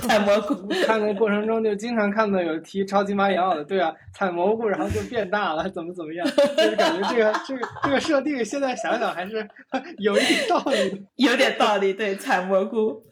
采蘑菇，[laughs] 看的过程中就经常看到有提超级马里奥的，对啊，采蘑菇然后就变大了，怎么怎么样，[laughs] 就是感觉这个这个这个设定现在想想还是有一点道理，有点道理，对，采蘑菇。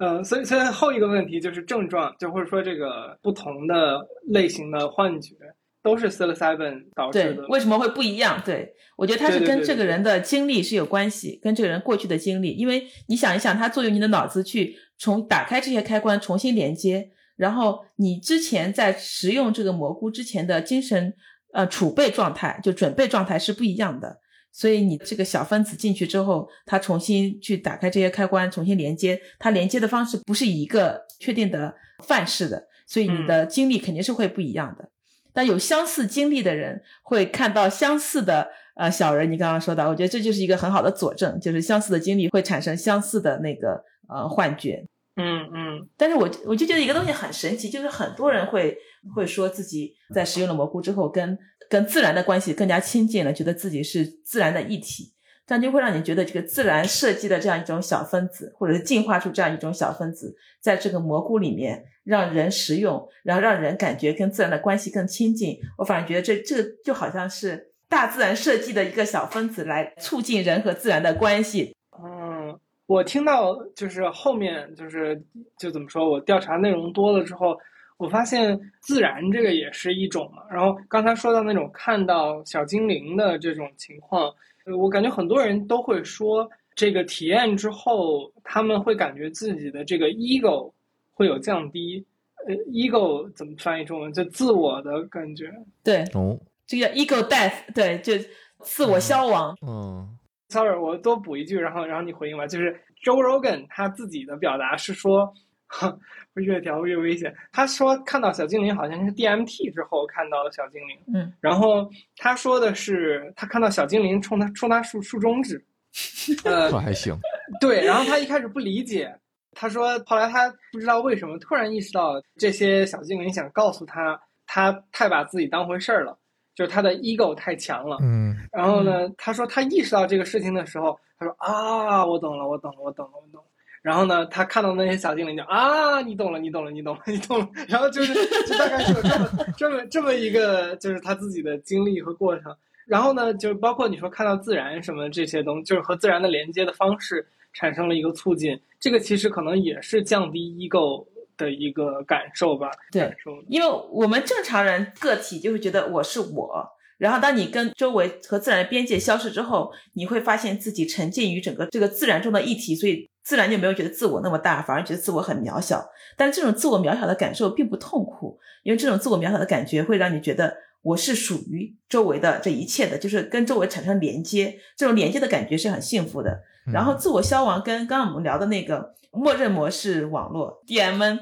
嗯，所以所以后一个问题就是症状，就或者说这个不同的类型的幻觉。都是 psilocybin 导致的，为什么会不一样？对我觉得它是跟这个人的经历是有关系，跟这个人过去的经历。因为你想一想，它作用你的脑子去重打开这些开关，重新连接，然后你之前在食用这个蘑菇之前的精神呃储备状态，就准备状态是不一样的。所以你这个小分子进去之后，它重新去打开这些开关，重新连接，它连接的方式不是一个确定的范式的，所以你的经历肯定是会不一样的。但有相似经历的人会看到相似的呃小人，你刚刚说到，我觉得这就是一个很好的佐证，就是相似的经历会产生相似的那个呃幻觉。嗯嗯。但是我我就觉得一个东西很神奇，就是很多人会会说自己在食用了蘑菇之后，跟跟自然的关系更加亲近了，觉得自己是自然的一体。这样就会让你觉得这个自然设计的这样一种小分子，或者是进化出这样一种小分子，在这个蘑菇里面让人食用，然后让人感觉跟自然的关系更亲近。我反而觉得这这就好像是大自然设计的一个小分子，来促进人和自然的关系。嗯，我听到就是后面就是就怎么说我调查内容多了之后，我发现自然这个也是一种嘛。然后刚才说到那种看到小精灵的这种情况。我感觉很多人都会说，这个体验之后，他们会感觉自己的这个 ego 会有降低。呃，ego 怎么翻译中文？就自我的感觉。对，哦，这个叫 ego death，对，就自我消亡。嗯 Sorry，我多补一句，然后然后你回应吧。就是 Joe Rogan 他自己的表达是说，[laughs] 越调越危险。他说看到小精灵好像是 DMT 之后看到的小精灵，嗯，然后他说的是他看到小精灵冲他冲他竖竖中指，[laughs] 呃这，还行，对，然后他一开始不理解，他说后来他不知道为什么突然意识到这些小精灵想告诉他，他太把自己当回事儿了，就是他的 ego 太强了。嗯然后呢，他说他意识到这个事情的时候，他说啊，我懂了，我懂了，我懂了，我懂了。然后呢，他看到那些小精灵就啊，你懂了，你懂了，你懂了，你懂了。[laughs] 然后就是就大概是有这么这么这么一个就是他自己的经历和过程。然后呢，就是包括你说看到自然什么这些东西，就是和自然的连接的方式产生了一个促进。这个其实可能也是降低 ego 的一个感受吧。对因为我们正常人个体就会觉得我是我，然后当你跟周围和自然的边界消失之后，你会发现自己沉浸于整个这个自然中的一体，所以自然就没有觉得自我那么大，反而觉得自我很渺小。但这种自我渺小的感受并不痛苦，因为这种自我渺小的感觉会让你觉得我是属于周围的这一切的，就是跟周围产生连接，这种连接的感觉是很幸福的。然后自我消亡跟刚刚我们聊的那个默认模式网络 DMN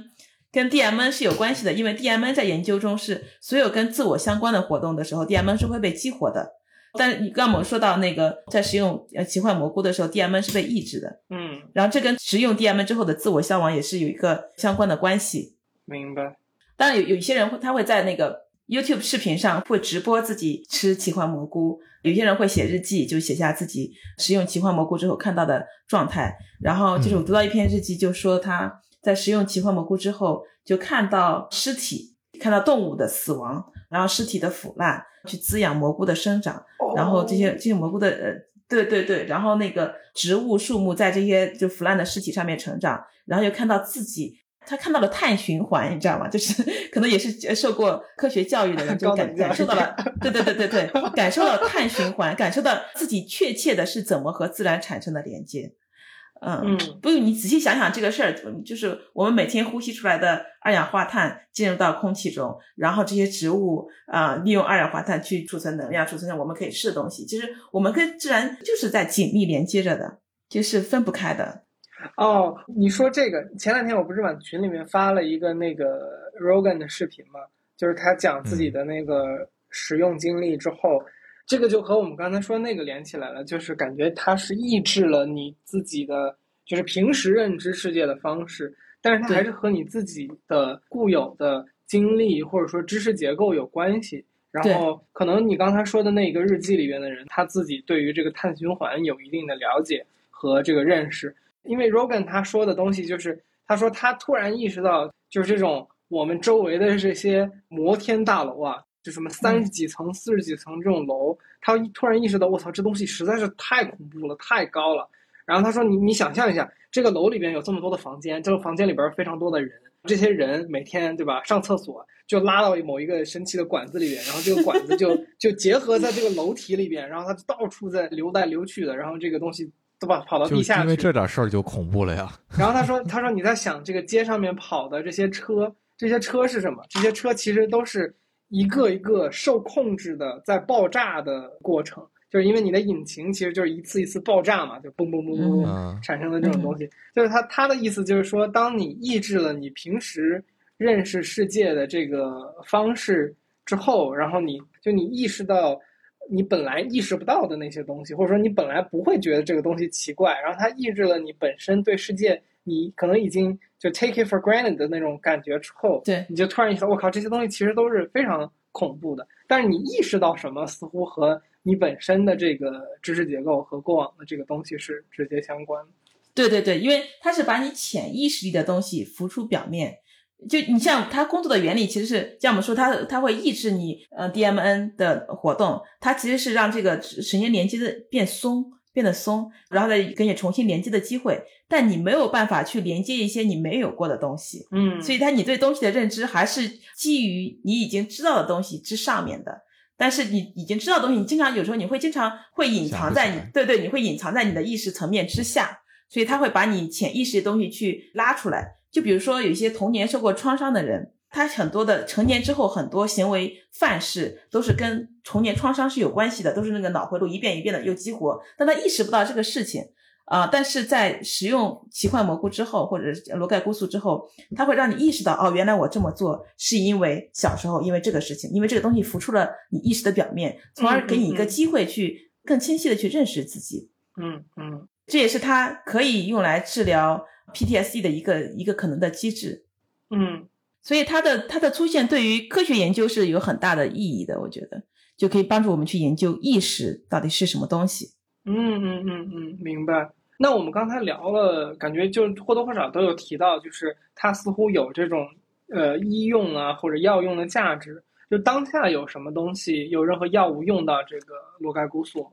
跟 DMN 是有关系的，因为 DMN 在研究中是所有跟自我相关的活动的时候，DMN 是会被激活的。但你刚刚我们说到那个在使用呃奇幻蘑菇的时候，DMN 是被抑制的，嗯，然后这跟食用 DMN 之后的自我消亡也是有一个相关的关系。明白。当然有有一些人会他会在那个 YouTube 视频上会直播自己吃奇幻蘑菇，有些人会写日记，就写下自己食用奇幻蘑菇之后看到的状态。然后就是我读到一篇日记，就说他在食用奇幻蘑菇之后，就看到尸体，看到动物的死亡，然后尸体的腐烂，去滋养蘑菇的生长。然后这些这些蘑菇的呃，对对对，然后那个植物树木在这些就腐烂的尸体上面成长，然后又看到自己。他看到了碳循环，你知道吗？[laughs] 就是可能也是受过科学教育的人，就感感受到了，[laughs] 对对对对对，感受到碳循环，感受到自己确切的是怎么和自然产生的连接。嗯，嗯不，你仔细想想这个事儿，就是我们每天呼吸出来的二氧化碳进入到空气中，然后这些植物啊、利用二氧化碳去储存能量，储存我们可以吃的东西。其实我们跟自然就是在紧密连接着的，就是分不开的。哦，你说这个，前两天我不是往群里面发了一个那个 Rogan 的视频嘛，就是他讲自己的那个使用经历之后，这个就和我们刚才说那个连起来了，就是感觉它是抑制了你自己的，就是平时认知世界的方式，但是它还是和你自己的固有的经历或者说知识结构有关系。然后，可能你刚才说的那个日记里边的人，他自己对于这个碳循环有一定的了解和这个认识。因为 Rogan 他说的东西就是，他说他突然意识到，就是这种我们周围的这些摩天大楼啊，就什么三十几层、四十几层这种楼，他突然意识到，我操，这东西实在是太恐怖了，太高了。然后他说，你你想象一下，这个楼里边有这么多的房间，这个房间里边非常多的人，这些人每天对吧，上厕所就拉到某一个神奇的管子里边，然后这个管子就就结合在这个楼体里边，然后它到处在流来流去的，然后这个东西。对吧？跑到地下去，因为这点事儿就恐怖了呀。然后他说：“他说你在想这个街上面跑的这些车，这些车是什么？这些车其实都是一个一个受控制的在爆炸的过程，就是因为你的引擎其实就是一次一次爆炸嘛，就嘣嘣嘣嘣嘣嗯产生的这种东西。就是他他的意思就是说，当你抑制了你平时认识世界的这个方式之后，然后你就你意识到。”你本来意识不到的那些东西，或者说你本来不会觉得这个东西奇怪，然后它抑制了你本身对世界，你可能已经就 take it for granted 的那种感觉之后，对，你就突然意识到，我靠，这些东西其实都是非常恐怖的。但是你意识到什么，似乎和你本身的这个知识结构和过往的这个东西是直接相关的。对对对，因为它是把你潜意识里的东西浮出表面。就你像它工作的原理，其实是像我们说，它它会抑制你呃 DMN 的活动，它其实是让这个神经连接的变松，变得松，然后再给你重新连接的机会。但你没有办法去连接一些你没有过的东西，嗯所以它你对东西的认知还是基于你已经知道的东西之上面的。但是你已经知道的东西，你经常有时候你会经常会隐藏在你对对，你会隐藏在你的意识层面之下，所以他会把你潜意识的东西去拉出来。就比如说有一些童年受过创伤的人，他很多的成年之后很多行为范式都是跟童年创伤是有关系的，都是那个脑回路一遍一遍的又激活，但他意识不到这个事情。啊、但是在使用奇幻蘑菇之后，或者是罗盖菇素之后，它会让你意识到，哦，原来我这么做是因为小时候因为这个事情，因为这个东西浮出了你意识的表面，从而给你一个机会去更清晰的去认识自己。嗯嗯这也是它可以用来治疗 PTSD 的一个一个可能的机制。嗯所以它的它的出现对于科学研究是有很大的意义的，我觉得就可以帮助我们去研究意识到底是什么东西。嗯嗯嗯嗯，明白。那我们刚才聊了，感觉就或多或少都有提到，就是它似乎有这种呃医用啊或者药用的价值。就当下有什么东西，有任何药物用到这个罗盖菇素？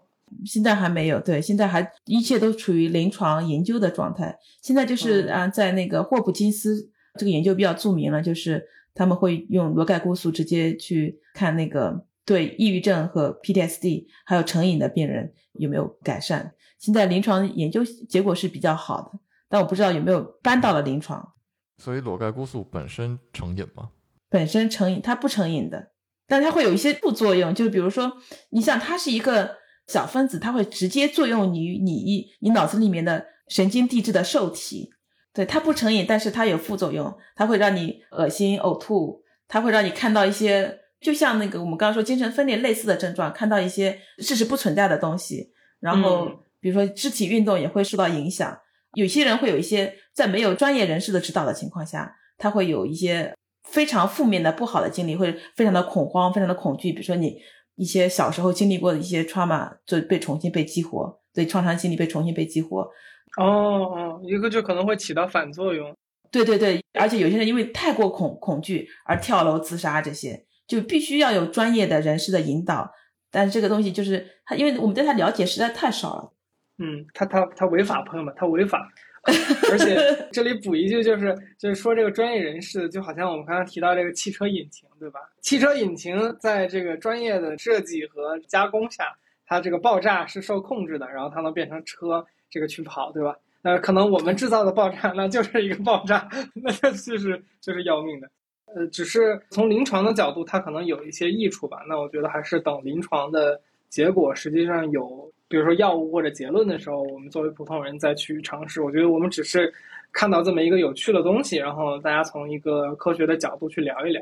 现在还没有，对，现在还一切都处于临床研究的状态。现在就是嗯啊，在那个霍普金斯这个研究比较著名了，就是他们会用罗盖菇素直接去看那个对抑郁症和 PTSD 还有成瘾的病人有没有改善。现在临床研究结果是比较好的，但我不知道有没有搬到了临床。所以裸盖菇素本身成瘾吗？本身成瘾，它不成瘾的，但它会有一些副作用，就比如说，你像它是一个小分子，它会直接作用你你你脑子里面的神经递质的受体，对，它不成瘾，但是它有副作用，它会让你恶心、呕吐，它会让你看到一些，就像那个我们刚刚说精神分裂类似的症状，看到一些事实不存在的东西，然后嗯比如说肢体运动也会受到影响，有些人会有一些在没有专业人士的指导的情况下，他会有一些非常负面的不好的经历，会非常的恐慌，非常的恐惧。比如说你一些小时候经历过的一些 trauma 就被重新被激活，对创伤经历被重新被激活。哦哦，一个就可能会起到反作用。对对对，而且有些人因为太过恐恐惧而跳楼自杀，这些就必须要有专业的人士的引导。但是这个东西就是他，因为我们对他了解实在太少了。嗯，他他他违法，朋友们，他违法。[laughs] 而且这里补一句，就是就是说这个专业人士，就好像我们刚刚提到这个汽车引擎，对吧？汽车引擎在这个专业的设计和加工下，它这个爆炸是受控制的，然后它能变成车这个去跑，对吧？那可能我们制造的爆炸，那就是一个爆炸，[laughs] 那就是就是要命的。呃，只是从临床的角度，它可能有一些益处吧。那我觉得还是等临床的结果实际上有，比如说药物或者结论的时候，我们作为普通人再去尝试。我觉得我们只是看到这么一个有趣的东西，然后大家从一个科学的角度去聊一聊。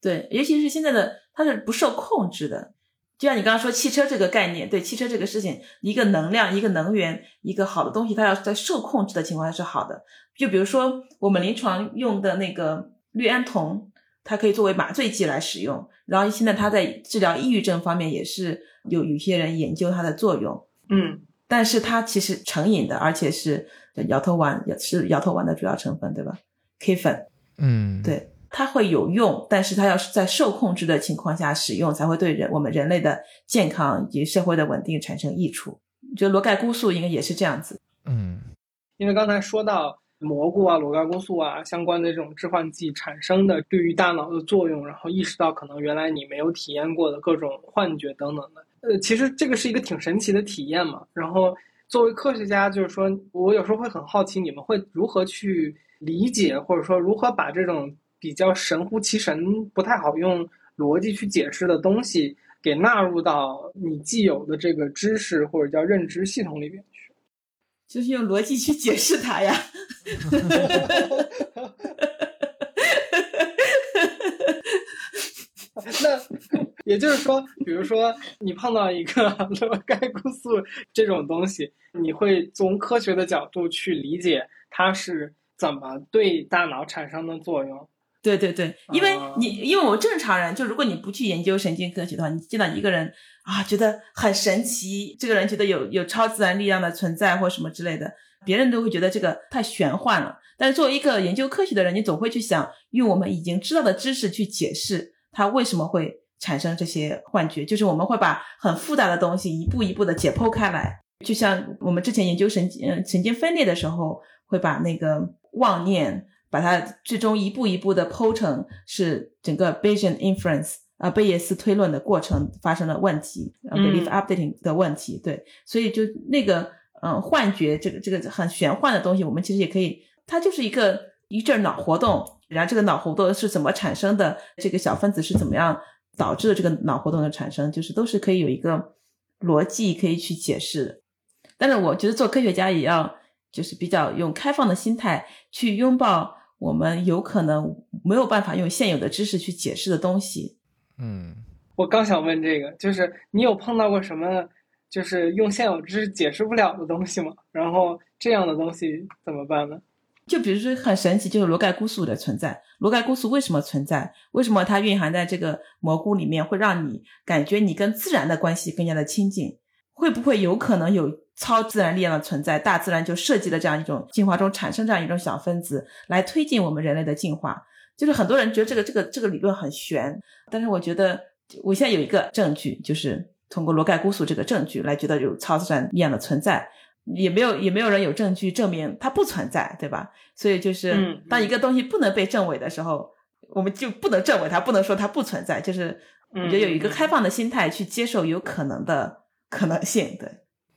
对，尤其是现在的它是不受控制的，就像你刚刚说汽车这个概念，对汽车这个事情，一个能量、一个能源、一个好的东西，它要在受控制的情况下是好的。就比如说我们临床用的那个氯胺酮，它可以作为麻醉剂来使用，然后现在它在治疗抑郁症方面也是有有些人研究它的作用，嗯但是它其实成瘾的，而且是摇头丸，是摇头丸的主要成分，对吧？K 粉。嗯，，对，它会有用，但是它要是在受控制的情况下使用，才会对人我们人类的健康以及社会的稳定产生益处。觉得罗盖菇素应该也是这样子。嗯因为刚才说到蘑菇啊、裸盖菇素啊相关的这种致幻剂产生的对于大脑的作用，然后意识到可能原来你没有体验过的各种幻觉等等的。呃，其实这个是一个挺神奇的体验嘛。然后作为科学家，就是说我有时候会很好奇，你们会如何去理解，或者说如何把这种比较神乎其神、不太好用逻辑去解释的东西，给纳入到你既有的这个知识或者叫认知系统里面去。就是用逻辑去解释它呀。[laughs] 那也就是说，比如说你碰到一个罗盖菇素这种东西，你会从科学的角度去理解它是怎么对大脑产生的作用。对对对，因为啊你因为我们正常人，就如果你不去研究神经科学的话，你见到一个人啊，觉得很神奇，这个人觉得有有超自然力量的存在或什么之类的，别人都会觉得这个太玄幻了。但是作为一个研究科学的人，你总会去想，用我们已经知道的知识去解释它为什么会产生这些幻觉，就是我们会把很复杂的东西一步一步的解剖开来。就像我们之前研究神经呃神经分裂的时候，会把那个妄念，把它最终一步一步的剖成是整个 Bayesian inference 啊、贝叶斯推论的过程发生了问题，belief updating 的问题，对，所以就那个嗯、呃幻觉这个这个很玄幻的东西，我们其实也可以，它就是一个一阵脑活动，然后这个脑活动是怎么产生的，这个小分子是怎么样导致的这个脑活动的产生，就是都是可以有一个逻辑可以去解释的。但是我觉得做科学家也要就是比较用开放的心态去拥抱我们有可能没有办法用现有的知识去解释的东西。嗯，我刚想问这个，就是你有碰到过什么，就是用现有知识解释不了的东西吗？然后这样的东西怎么办呢？就比如说很神奇，就是罗盖菇素的存在。罗盖菇素为什么存在？为什么它蕴含在这个蘑菇里面，会让你感觉你跟自然的关系更加的亲近？会不会有可能有超自然力量的存在？大自然就设计了这样一种进化中产生这样一种小分子，来推进我们人类的进化。就是很多人觉得这个这个这个理论很玄，但是我觉得我现在有一个证据，就是通过罗盖姑素这个证据来觉得有超自然力量的存在。也没有也没有人有证据证明它不存在，对吧？所以就是当一个东西不能被证伪的时候，我们就不能证伪它，不能说它不存在。就是我觉得有一个开放的心态去接受有可能的可能性。对，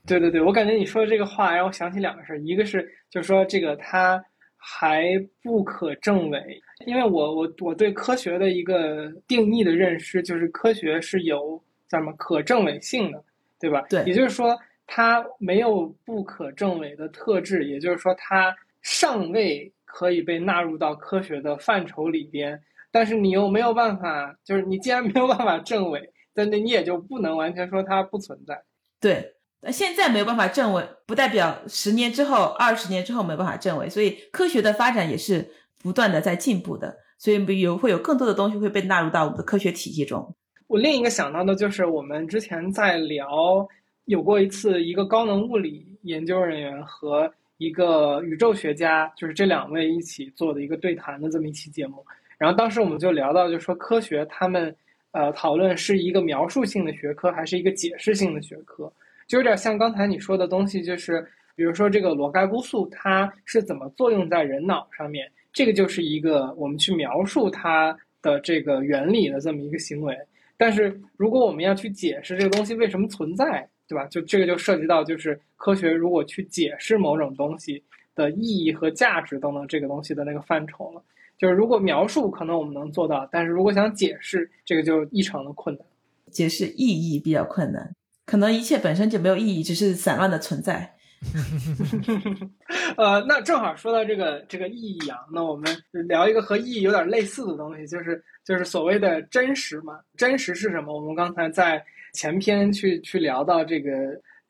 对对对，我感觉你说的这个话让我想起两个事儿，一个是就是说这个它还不可证伪，因为我我我对科学的一个定义的认识就是科学是有叫什么可证伪性的，对吧？对，也就是说。它没有不可证伪的特质，也就是说，它尚未可以被纳入到科学的范畴里边。但是你又没有办法，就是你既然没有办法证伪，那那你也就不能完全说它不存在。对，那现在没有办法证伪，不代表十年之后、二十年之后没有办法证伪。所以科学的发展也是不断的在进步的，所以有会有更多的东西会被纳入到我们的科学体系中。我另一个想到的就是我们之前在聊。有过一次，一个高能物理研究人员和一个宇宙学家，就是这两位一起做的一个对谈的这么一期节目。然后当时我们就聊到，就说科学他们呃讨论是一个描述性的学科还是一个解释性的学科，就有点像刚才你说的东西，就是比如说这个裸盖菇素它是怎么作用在人脑上面，这个就是一个我们去描述它的这个原理的这么一个行为。但是如果我们要去解释这个东西为什么存在，对吧？就这个就涉及到，就是科学如果去解释某种东西的意义和价值等等这个东西的那个范畴了。就是如果描述可能我们能做到，但是如果想解释，这个就异常的困难。解释意义比较困难，可能一切本身就没有意义，只是散乱的存在。[laughs] 呃，那正好说到这个这个意义啊，那我们聊一个和意义有点类似的东西，就是就是所谓的真实嘛。真实是什么？我们刚才在。前篇去去聊到这个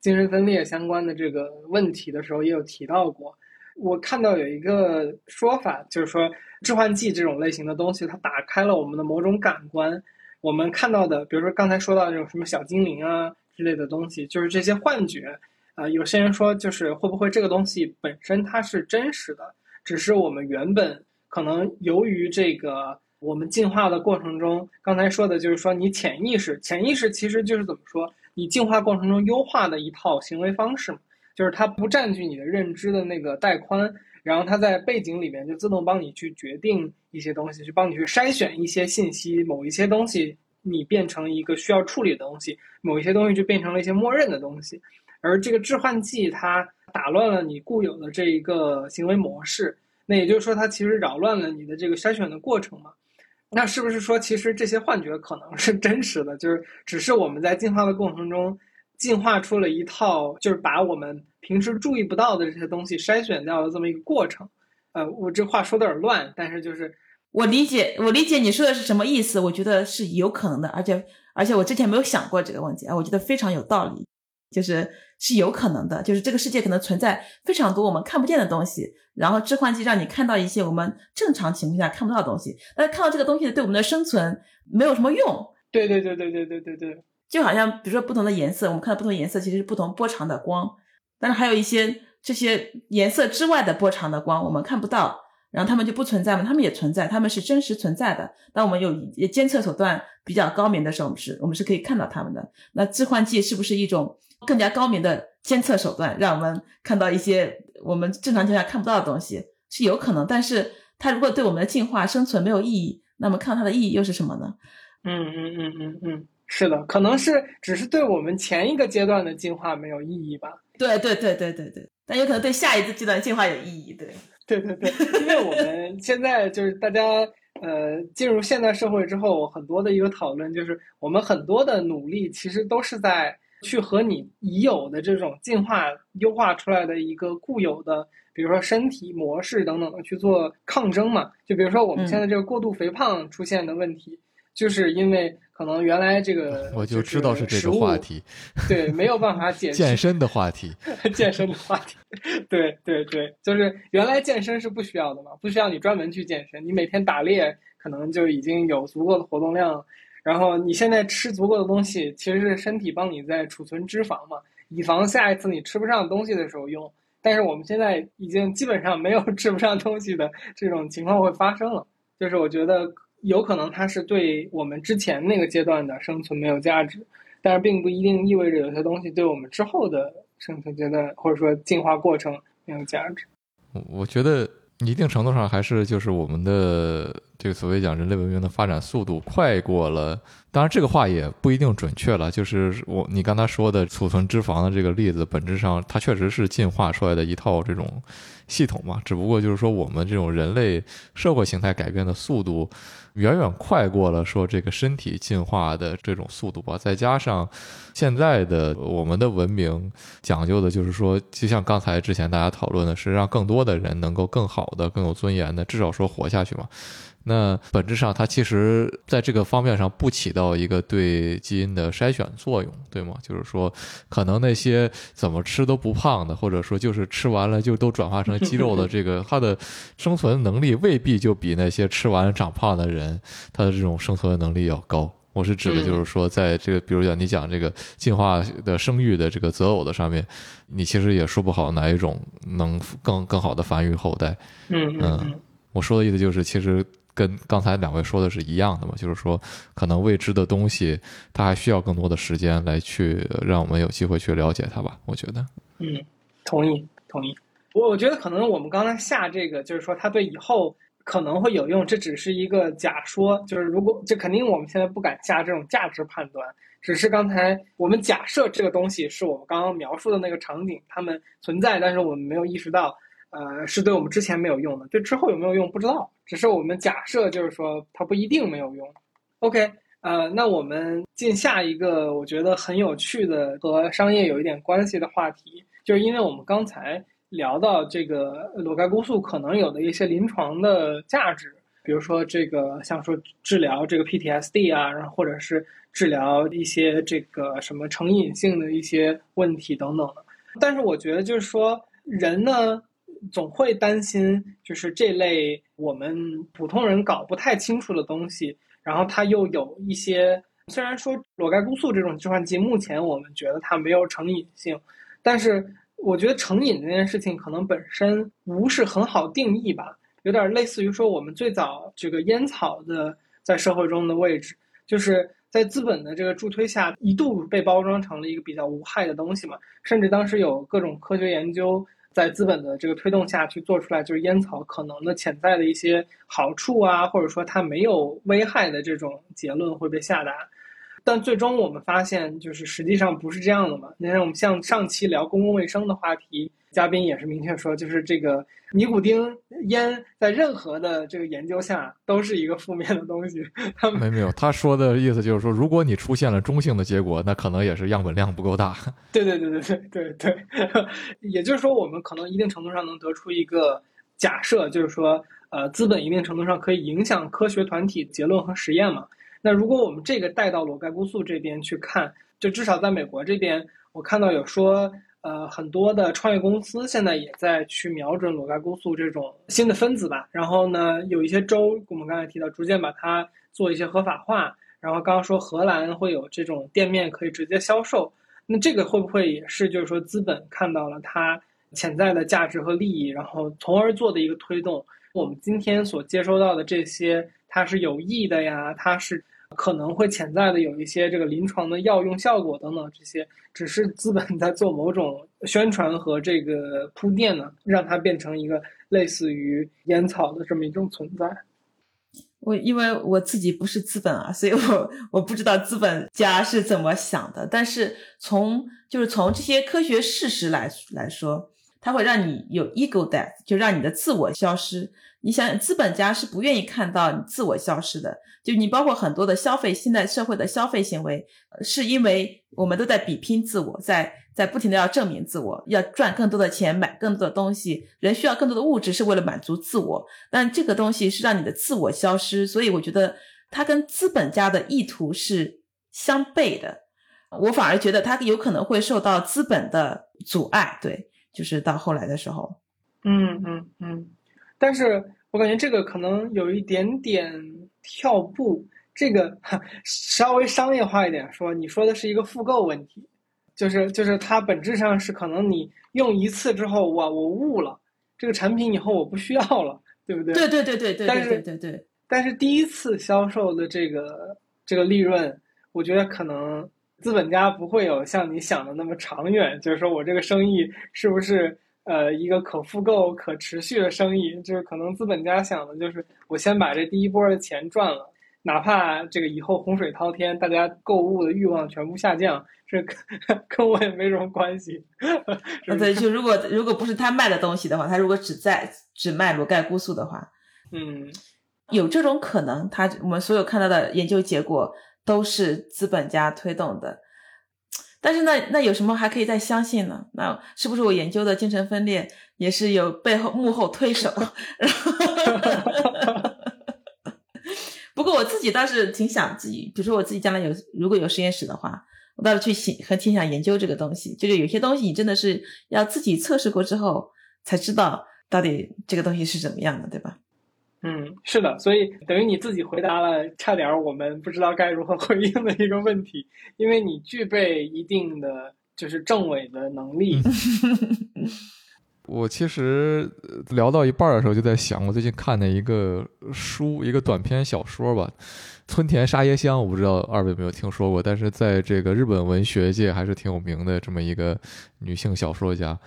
精神分裂相关的这个问题的时候，也有提到过。我看到有一个说法，就是说致幻剂这种类型的东西，它打开了我们的某种感官。我们看到的，比如说刚才说到那种什么小精灵啊之类的东西，就是这些幻觉。啊，有些人说，就是会不会这个东西本身它是真实的，只是我们原本可能由于这个。我们进化的过程中，刚才说的就是说，你潜意识，潜意识其实就是怎么说，你进化过程中优化的一套行为方式，就是它不占据你的认知的那个带宽，然后它在背景里面就自动帮你去决定一些东西，去帮你去筛选一些信息，某一些东西你变成一个需要处理的东西，某一些东西就变成了一些默认的东西，而这个致幻剂它打乱了你固有的这一个行为模式，那也就是说它其实扰乱了你的这个筛选的过程嘛。那是不是说，其实这些幻觉可能是真实的？就是只是我们在进化的过程中，进化出了一套，就是把我们平时注意不到的这些东西筛选掉的这么一个过程。呃，我这话说的有点乱，但是就是我理解，我理解你说的是什么意思？我觉得是有可能的，而且而且我之前没有想过这个问题啊，我觉得非常有道理。就是是有可能的，就是这个世界可能存在非常多我们看不见的东西，然后置换剂让你看到一些我们正常情况下看不到的东西，但是看到这个东西对我们的生存没有什么用。对对对对对对对对，就好像比如说不同的颜色，我们看到不同颜色其实是不同波长的光，但是还有一些这些颜色之外的波长的光我们看不到，然后它们就不存在吗？它们也存在，它们是真实存在的。当我们有监测手段比较高明的时候，我们是我们是可以看到它们的。那致幻剂是不是一种？更加高明的监测手段，让我们看到一些我们正常情况下看不到的东西，是有可能。但是它如果对我们的进化生存没有意义，那么看到它的意义又是什么呢？嗯嗯嗯嗯嗯，是的，可能是只是对我们前一个阶段的进化没有意义吧。对对对对对对，但有可能对下一个阶段进化有意义。对，对对对，因为我们现在就是大家呃进入现代社会之后，很多的一个讨论就是我们很多的努力其实都是在去和你已有的这种进化优化出来的一个固有的，比如说身体模式等等的去做抗争嘛。就比如说我们现在这个过度肥胖出现的问题，就是因为。可能原来这个 [laughs] 我就知道是这个话题，对，没有办法解决健身的话题，[laughs] 健身的话题，对对对，就是原来健身是不需要的嘛，不需要你专门去健身，你每天打猎可能就已经有足够的活动量，然后你现在吃足够的东西，其实是身体帮你在储存脂肪嘛，以防下一次你吃不上东西的时候用。但是我们现在已经基本上没有吃不上东西的这种情况会发生了，就是我觉得。有可能它是对我们之前那个阶段的生存没有价值，但是并不一定意味着有些东西对我们之后的生存阶段或者说进化过程没有价值。我觉得一定程度上还是就是我们的这个所谓讲人类文明的发展速度快过了。当然这个话也不一定准确了。就是我你刚才说的储存脂肪的这个例子，本质上它确实是进化出来的一套这种系统嘛。只不过就是说我们这种人类社会形态改变的速度。远远快过了说这个身体进化的这种速度吧，再加上现在的我们的文明讲究的就是说，就像刚才之前大家讨论的是，让更多的人能够更好的、更有尊严的，至少说活下去嘛。那本质上，它其实在这个方面上不起到一个对基因的筛选作用，对吗？就是说，可能那些怎么吃都不胖的，或者说就是吃完了就都转化成肌肉的，这个它的生存能力未必就比那些吃完长胖的人，他的这种生存能力要高。我是指的，就是说，在这个，比如讲你讲这个进化的生育的这个择偶的上面，你其实也说不好哪一种能更更好的繁育后代。嗯嗯，我说的意思就是，其实。跟刚才两位说的是一样的嘛，就是说，可能未知的东西，它还需要更多的时间来去让我们有机会去了解它吧。我觉得，嗯，同意，同意。我我觉得可能我们刚才下这个，就是说它对以后可能会有用，这只是一个假说。就是如果这肯定我们现在不敢下这种价值判断，只是刚才我们假设这个东西是我们刚刚描述的那个场景，它们存在，但是我们没有意识到。呃，是对我们之前没有用的，对之后有没有用不知道，只是我们假设，就是说它不一定没有用。OK，呃，那我们进下一个我觉得很有趣的和商业有一点关系的话题，就是因为我们刚才聊到这个裸盖菇素可能有的一些临床的价值，比如说这个像说治疗这个 PTSD 啊，然后或者是治疗一些这个什么成瘾性的一些问题等等的。但是我觉得就是说人呢。总会担心，就是这类我们普通人搞不太清楚的东西，然后它又有一些，虽然说裸盖菇素这种致幻剂，目前我们觉得它没有成瘾性，但是我觉得成瘾这件事情可能本身不是很好定义吧，有点类似于说我们最早这个烟草的在社会中的位置，就是在资本的这个助推下，一度被包装成了一个比较无害的东西嘛，甚至当时有各种科学研究。在资本的这个推动下去做出来，就是烟草可能的潜在的一些好处啊，或者说它没有危害的这种结论会被下达，但最终我们发现，就是实际上不是这样的嘛。你看，我们像上期聊公共卫生的话题。嘉宾也是明确说，就是这个尼古丁烟在任何的这个研究下都是一个负面的东西。[laughs] 他没没有，他说的意思就是说，如果你出现了中性的结果，那可能也是样本量不够大。对对对对对对对，[laughs] 也就是说，我们可能一定程度上能得出一个假设，就是说，呃，资本一定程度上可以影响科学团体结论和实验嘛。那如果我们这个带到裸盖菇素这边去看，就至少在美国这边，我看到有说。呃，很多的创业公司现在也在去瞄准裸盖菇素这种新的分子吧。然后呢，有一些州，我们刚才提到，逐渐把它做一些合法化。然后刚刚说荷兰会有这种店面可以直接销售，那这个会不会也是就是说资本看到了它潜在的价值和利益，然后从而做的一个推动？我们今天所接收到的这些，它是有益的呀，它是。可能会潜在的有一些这个临床的药用效果等等，这些只是资本在做某种宣传和这个铺垫呢，让它变成一个类似于烟草的这么一种存在。我因为我自己不是资本啊，所以我我不知道资本家是怎么想的。但是从就是从这些科学事实来来说，它会让你有 ego death，就让你的自我消失。你想，资本家是不愿意看到你自我消失的。就你包括很多的消费，现在社会的消费行为，是因为我们都在比拼自我，在在不停的要证明自我，要赚更多的钱，买更多的东西。人需要更多的物质，是为了满足自我。但这个东西是让你的自我消失，所以我觉得它跟资本家的意图是相悖的。我反而觉得它有可能会受到资本的阻碍。对，就是到后来的时候，嗯嗯嗯。但是我感觉这个可能有一点点跳步，这个 [laughs] 稍微商业化一点说，你说的是一个复购问题，就是就是它本质上是可能你用一次之后，我我悟了这个产品以后我不需要了，对不对？对对对对对。但是对对，但是第一次销售的这个这个利润，我觉得可能资本家不会有像你想的那么长远，就是说我这个生意是不是？呃，一个可复购、可持续的生意，就是可能资本家想的就是，我先把这第一波的钱赚了，哪怕这个以后洪水滔天，大家购物的欲望全部下降，这跟跟我也没什么关系。[laughs] 对，就如果如果不是他卖的东西的话，他如果只在只卖裸盖菇素的话，嗯，有这种可能。他我们所有看到的研究结果都是资本家推动的。但是那那有什么还可以再相信呢？那是不是我研究的精神分裂也是有背后幕后推手？[laughs] [laughs] 不过我自己倒是挺想自己，比如说我自己将来有如果有实验室的话，我倒是去想很挺想研究这个东西。就是有些东西你真的是要自己测试过之后才知道到底这个东西是怎么样的，对吧？嗯，是的，所以等于你自己回答了差点我们不知道该如何回应的一个问题，因为你具备一定的就是政委的能力。[laughs] 我其实聊到一半的时候就在想，我最近看的一个书，一个短篇小说吧，《村田沙耶香》，我不知道二位有没有听说过，但是在这个日本文学界还是挺有名的这么一个女性小说家。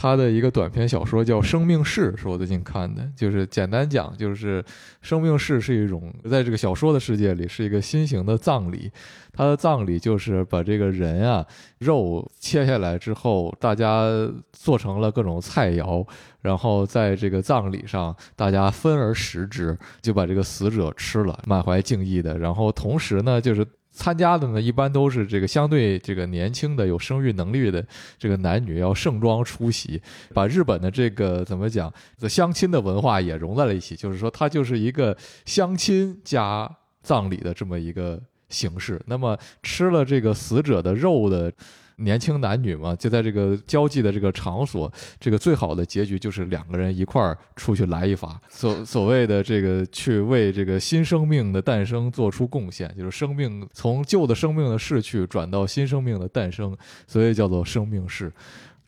他的一个短篇小说叫《生命式》，是我最近看的。就是简单讲，就是生命式是一种在这个小说的世界里是一个新型的葬礼。他的葬礼就是把这个人啊肉切下来之后，大家做成了各种菜肴，然后在这个葬礼上大家分而食之，就把这个死者吃了，满怀敬意的。然后同时呢，就是。参加的呢，一般都是这个相对这个年轻的、有生育能力的这个男女要盛装出席，把日本的这个怎么讲，这相亲的文化也融在了一起。就是说，它就是一个相亲加葬礼的这么一个形式。那么，吃了这个死者的肉的。年轻男女嘛，就在这个交际的这个场所，这个最好的结局就是两个人一块儿出去来一发，[laughs] 所所谓的这个去为这个新生命的诞生做出贡献，就是生命从旧的生命的逝去转到新生命的诞生，所以叫做生命式。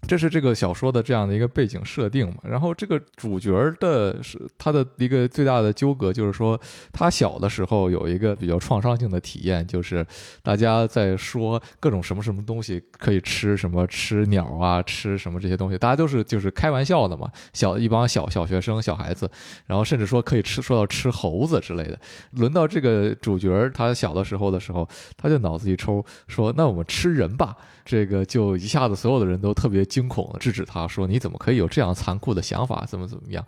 这是这个小说的这样的一个背景设定嘛？然后这个主角的是他的一个最大的纠葛，就是说他小的时候有一个比较创伤性的体验，就是大家在说各种什么什么东西可以吃，什么吃鸟啊，吃什么这些东西，大家都是就是开玩笑的嘛。小一帮小小学生、小孩子，然后甚至说可以吃，说到吃猴子之类的。轮到这个主角他小的时候的时候，他就脑子一抽，说那我们吃人吧。这个就一下子所有的人都特别惊恐，制止他说：“你怎么可以有这样残酷的想法？怎么怎么样？”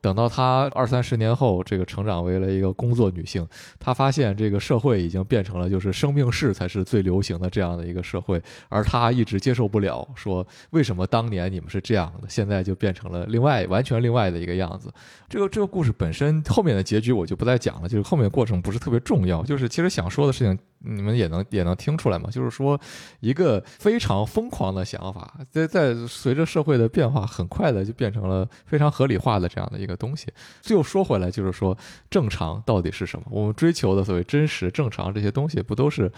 等到她二三十年后，这个成长为了一个工作女性，她发现这个社会已经变成了就是生命式才是最流行的这样的一个社会，而她一直接受不了，说为什么当年你们是这样的，现在就变成了另外完全另外的一个样子。这个这个故事本身后面的结局我就不再讲了，就是后面过程不是特别重要，就是其实想说的事情你们也能也能听出来嘛，就是说一个非常疯狂的想法，在在随着社会的变化，很快的就变成了非常合理化的这样的一个。东西，最后说回来，就是说正常到底是什么？我们追求的所谓真实、正常这些东西，不都是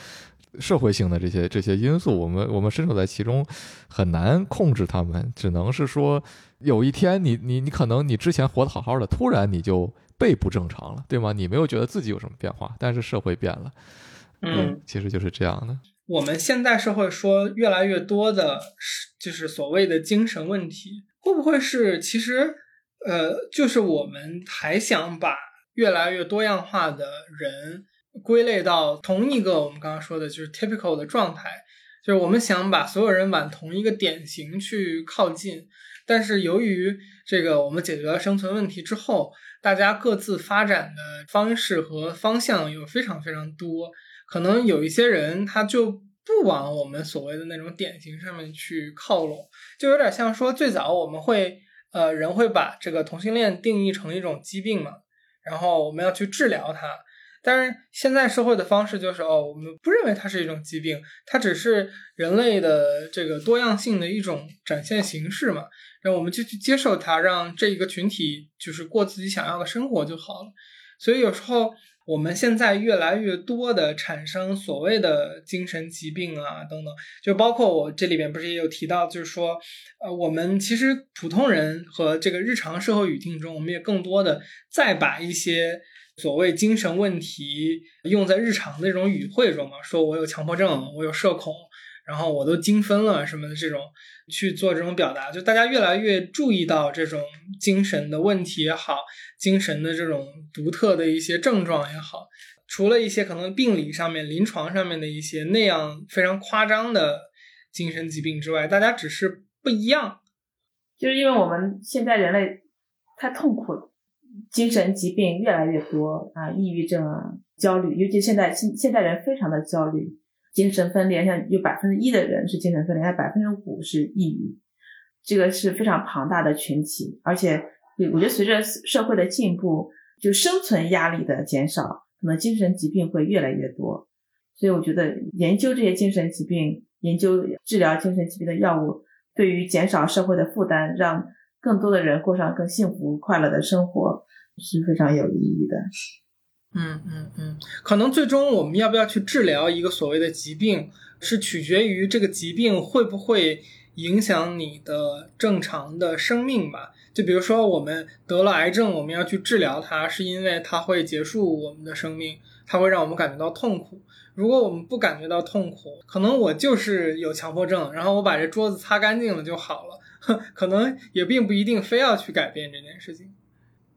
社会性的这些这些因素？我们我们身处在其中，很难控制他们，只能是说，有一天你你你可能你之前活得好好的，突然你就被不正常了，对吗？你没有觉得自己有什么变化，但是社会变了，嗯，其实就是这样的。我们现代社会说越来越多的是，就是所谓的精神问题，会不会是其实？呃，就是我们还想把越来越多样化的人归类到同一个我们刚刚说的，就是 typical 的状态，就是我们想把所有人往同一个典型去靠近，但是由于这个我们解决了生存问题之后，大家各自发展的方式和方向有非常非常多，可能有一些人他就不往我们所谓的那种典型上面去靠拢，就有点像说最早我们会呃人会把这个同性恋定义成一种疾病嘛，然后我们要去治疗它。但是现在社会的方式就是哦，我们不认为它是一种疾病，它只是人类的这个多样性的一种展现形式嘛。然后我们就去接受它，让这一个群体就是过自己想要的生活就好了。所以有时候我们现在越来越多的产生所谓的精神疾病啊等等，就包括我这里边不是也有提到，就是说呃，我们其实普通人和这个日常社会语境中，我们也更多的再把一些。所谓精神问题用在日常那种语汇中嘛，说我有强迫症，我有社恐，然后我都精分了什么的这种去做这种表达，就大家越来越注意到这种精神的问题也好，精神的这种独特的一些症状也好，除了一些可能病理上面、临床上面的一些那样非常夸张的精神疾病之外，大家只是不一样，就是因为我们现在人类太痛苦了。精神疾病越来越多啊，抑郁症啊，焦虑，尤其现在现现代人非常的焦虑，精神分裂，像有百分之一的人是精神分裂，还百分之五是抑郁，这个是非常庞大的群体，而且我觉得随着社会的进步，就生存压力的减少，可能精神疾病会越来越多，所以我觉得研究这些精神疾病，研究治疗精神疾病的药物，对于减少社会的负担，让更多的人过上更幸福快乐的生活。是非常有意义的。嗯嗯嗯，可能最终我们要不要去治疗一个所谓的疾病，是取决于这个疾病会不会影响你的正常的生命吧。就比如说，我们得了癌症，我们要去治疗它，是因为它会结束我们的生命，它会让我们感觉到痛苦。如果我们不感觉到痛苦，可能我就是有强迫症，然后我把这桌子擦干净了就好了，[laughs] 可能也并不一定非要去改变这件事情。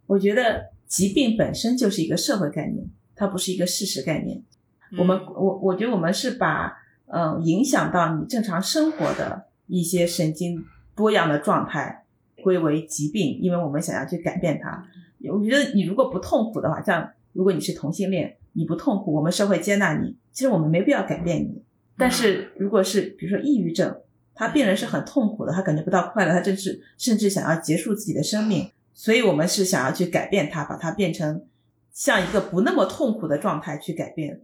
我觉得疾病本身就是一个社会概念，它不是一个事实概念。我们我我觉得我们是把嗯影响到你正常生活的一些神经多样的状态归为疾病，因为我们想要去改变它。我觉得你如果不痛苦的话，像如果你是同性恋，你不痛苦，我们社会接纳你，其实我们没必要改变你。但是如果是比如说抑郁症，他病人是很痛苦的，他感觉不到快乐，他甚至甚至想要结束自己的生命。所以，我们是想要去改变它，把它变成像一个不那么痛苦的状态去改变。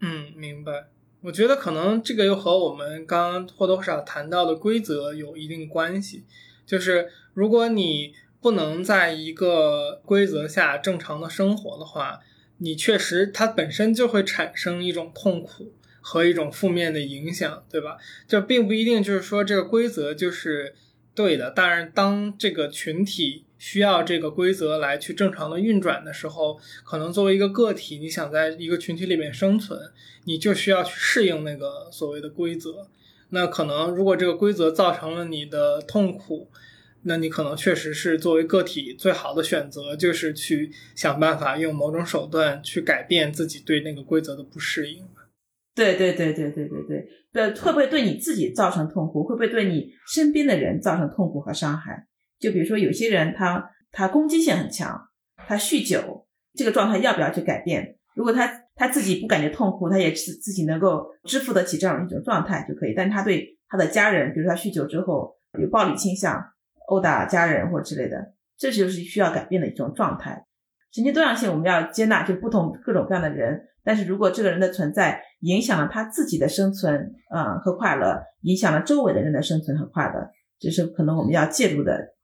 嗯，明白。我觉得可能这个又和我们刚刚或多或少谈到的规则有一定关系。就是如果你不能在一个规则下正常的生活的话，你确实它本身就会产生一种痛苦和一种负面的影响，对吧？这并不一定就是说这个规则就是对的。但是当这个群体需要这个规则来去正常的运转的时候，可能作为一个个体，你想在一个群体里面生存，你就需要去适应那个所谓的规则。那可能如果这个规则造成了你的痛苦，那你可能确实是作为个体最好的选择，就是去想办法用某种手段去改变自己对那个规则的不适应。对对对对对对对，对会不会对你自己造成痛苦？会不会对你身边的人造成痛苦和伤害？就比如说，有些人他他攻击性很强，他酗酒，这个状态要不要去改变？如果他他自己不感觉痛苦，他也自自己能够支付得起这样一种状态就可以。但他对他的家人，比如说他酗酒之后有暴力倾向，殴打家人或之类的，这就是需要改变的一种状态。神经多样性我们要接纳，就不同各种各样的人。但是如果这个人的存在影响了他自己的生存，啊和快乐，影响了周围的人的生存和快乐，这是可能我们要介入的。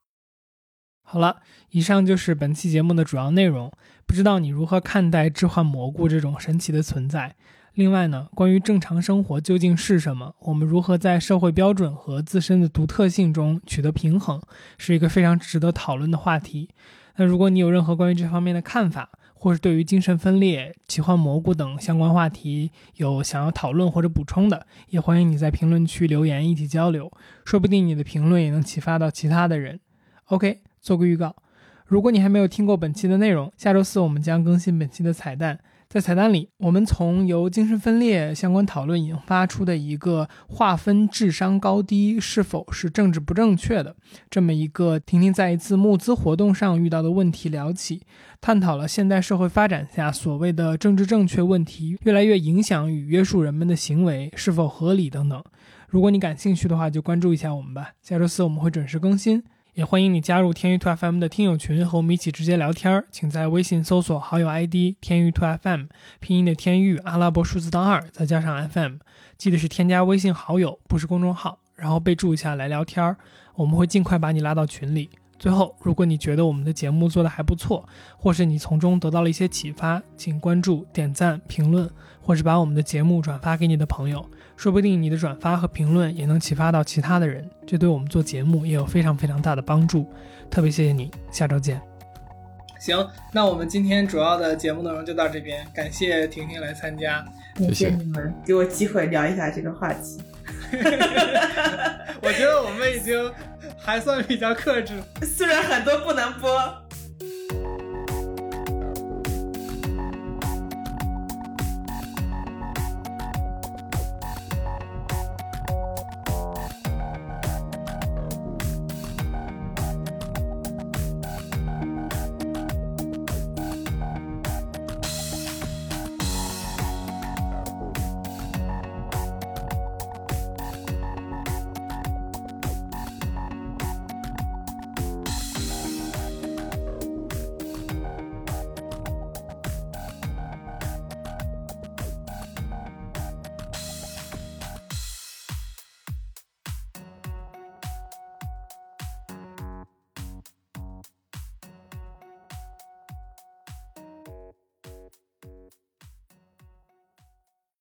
好了，以上就是本期节目的主要内容。不知道你如何看待置换蘑菇这种神奇的存在？另外呢，关于正常生活究竟是什么，我们如何在社会标准和自身的独特性中取得平衡，是一个非常值得讨论的话题。那如果你有任何关于这方面的看法，或是对于精神分裂、奇幻蘑菇等相关话题有想要讨论或者补充的，也欢迎你在评论区留言一起交流，说不定你的评论也能启发到其他的人。OK。做个预告，如果你还没有听过本期的内容，下周四我们将更新本期的彩蛋。在彩蛋里，我们从由精神分裂相关讨论引发出的一个划分智商高低是否是政治不正确的这么一个婷婷在一次募资活动上遇到的问题聊起，探讨了现代社会发展下所谓的政治正确问题越来越影响与约束人们的行为是否合理等等。如果你感兴趣的话，就关注一下我们吧。下周四我们会准时更新。也欢迎你加入天娱兔 FM 的听友群，和我们一起直接聊天儿。请在微信搜索好友 ID“ 天娱兔 FM”，拼音的天娱，阿拉伯数字当二，再加上 FM，记得是添加微信好友，不是公众号，然后备注一下来聊天儿，我们会尽快把你拉到群里。最后，如果你觉得我们的节目做得还不错，或是你从中得到了一些启发，请关注、点赞、评论，或是把我们的节目转发给你的朋友。说不定你的转发和评论也能启发到其他的人，这对我们做节目也有非常非常大的帮助。特别谢谢你，下周见。行，那我们今天主要的节目内容就到这边，感谢婷婷来参加，感谢你们给我机会聊一下这个话题。[laughs] 我觉得我们已经还算比较克制，[laughs] 虽然很多不能播。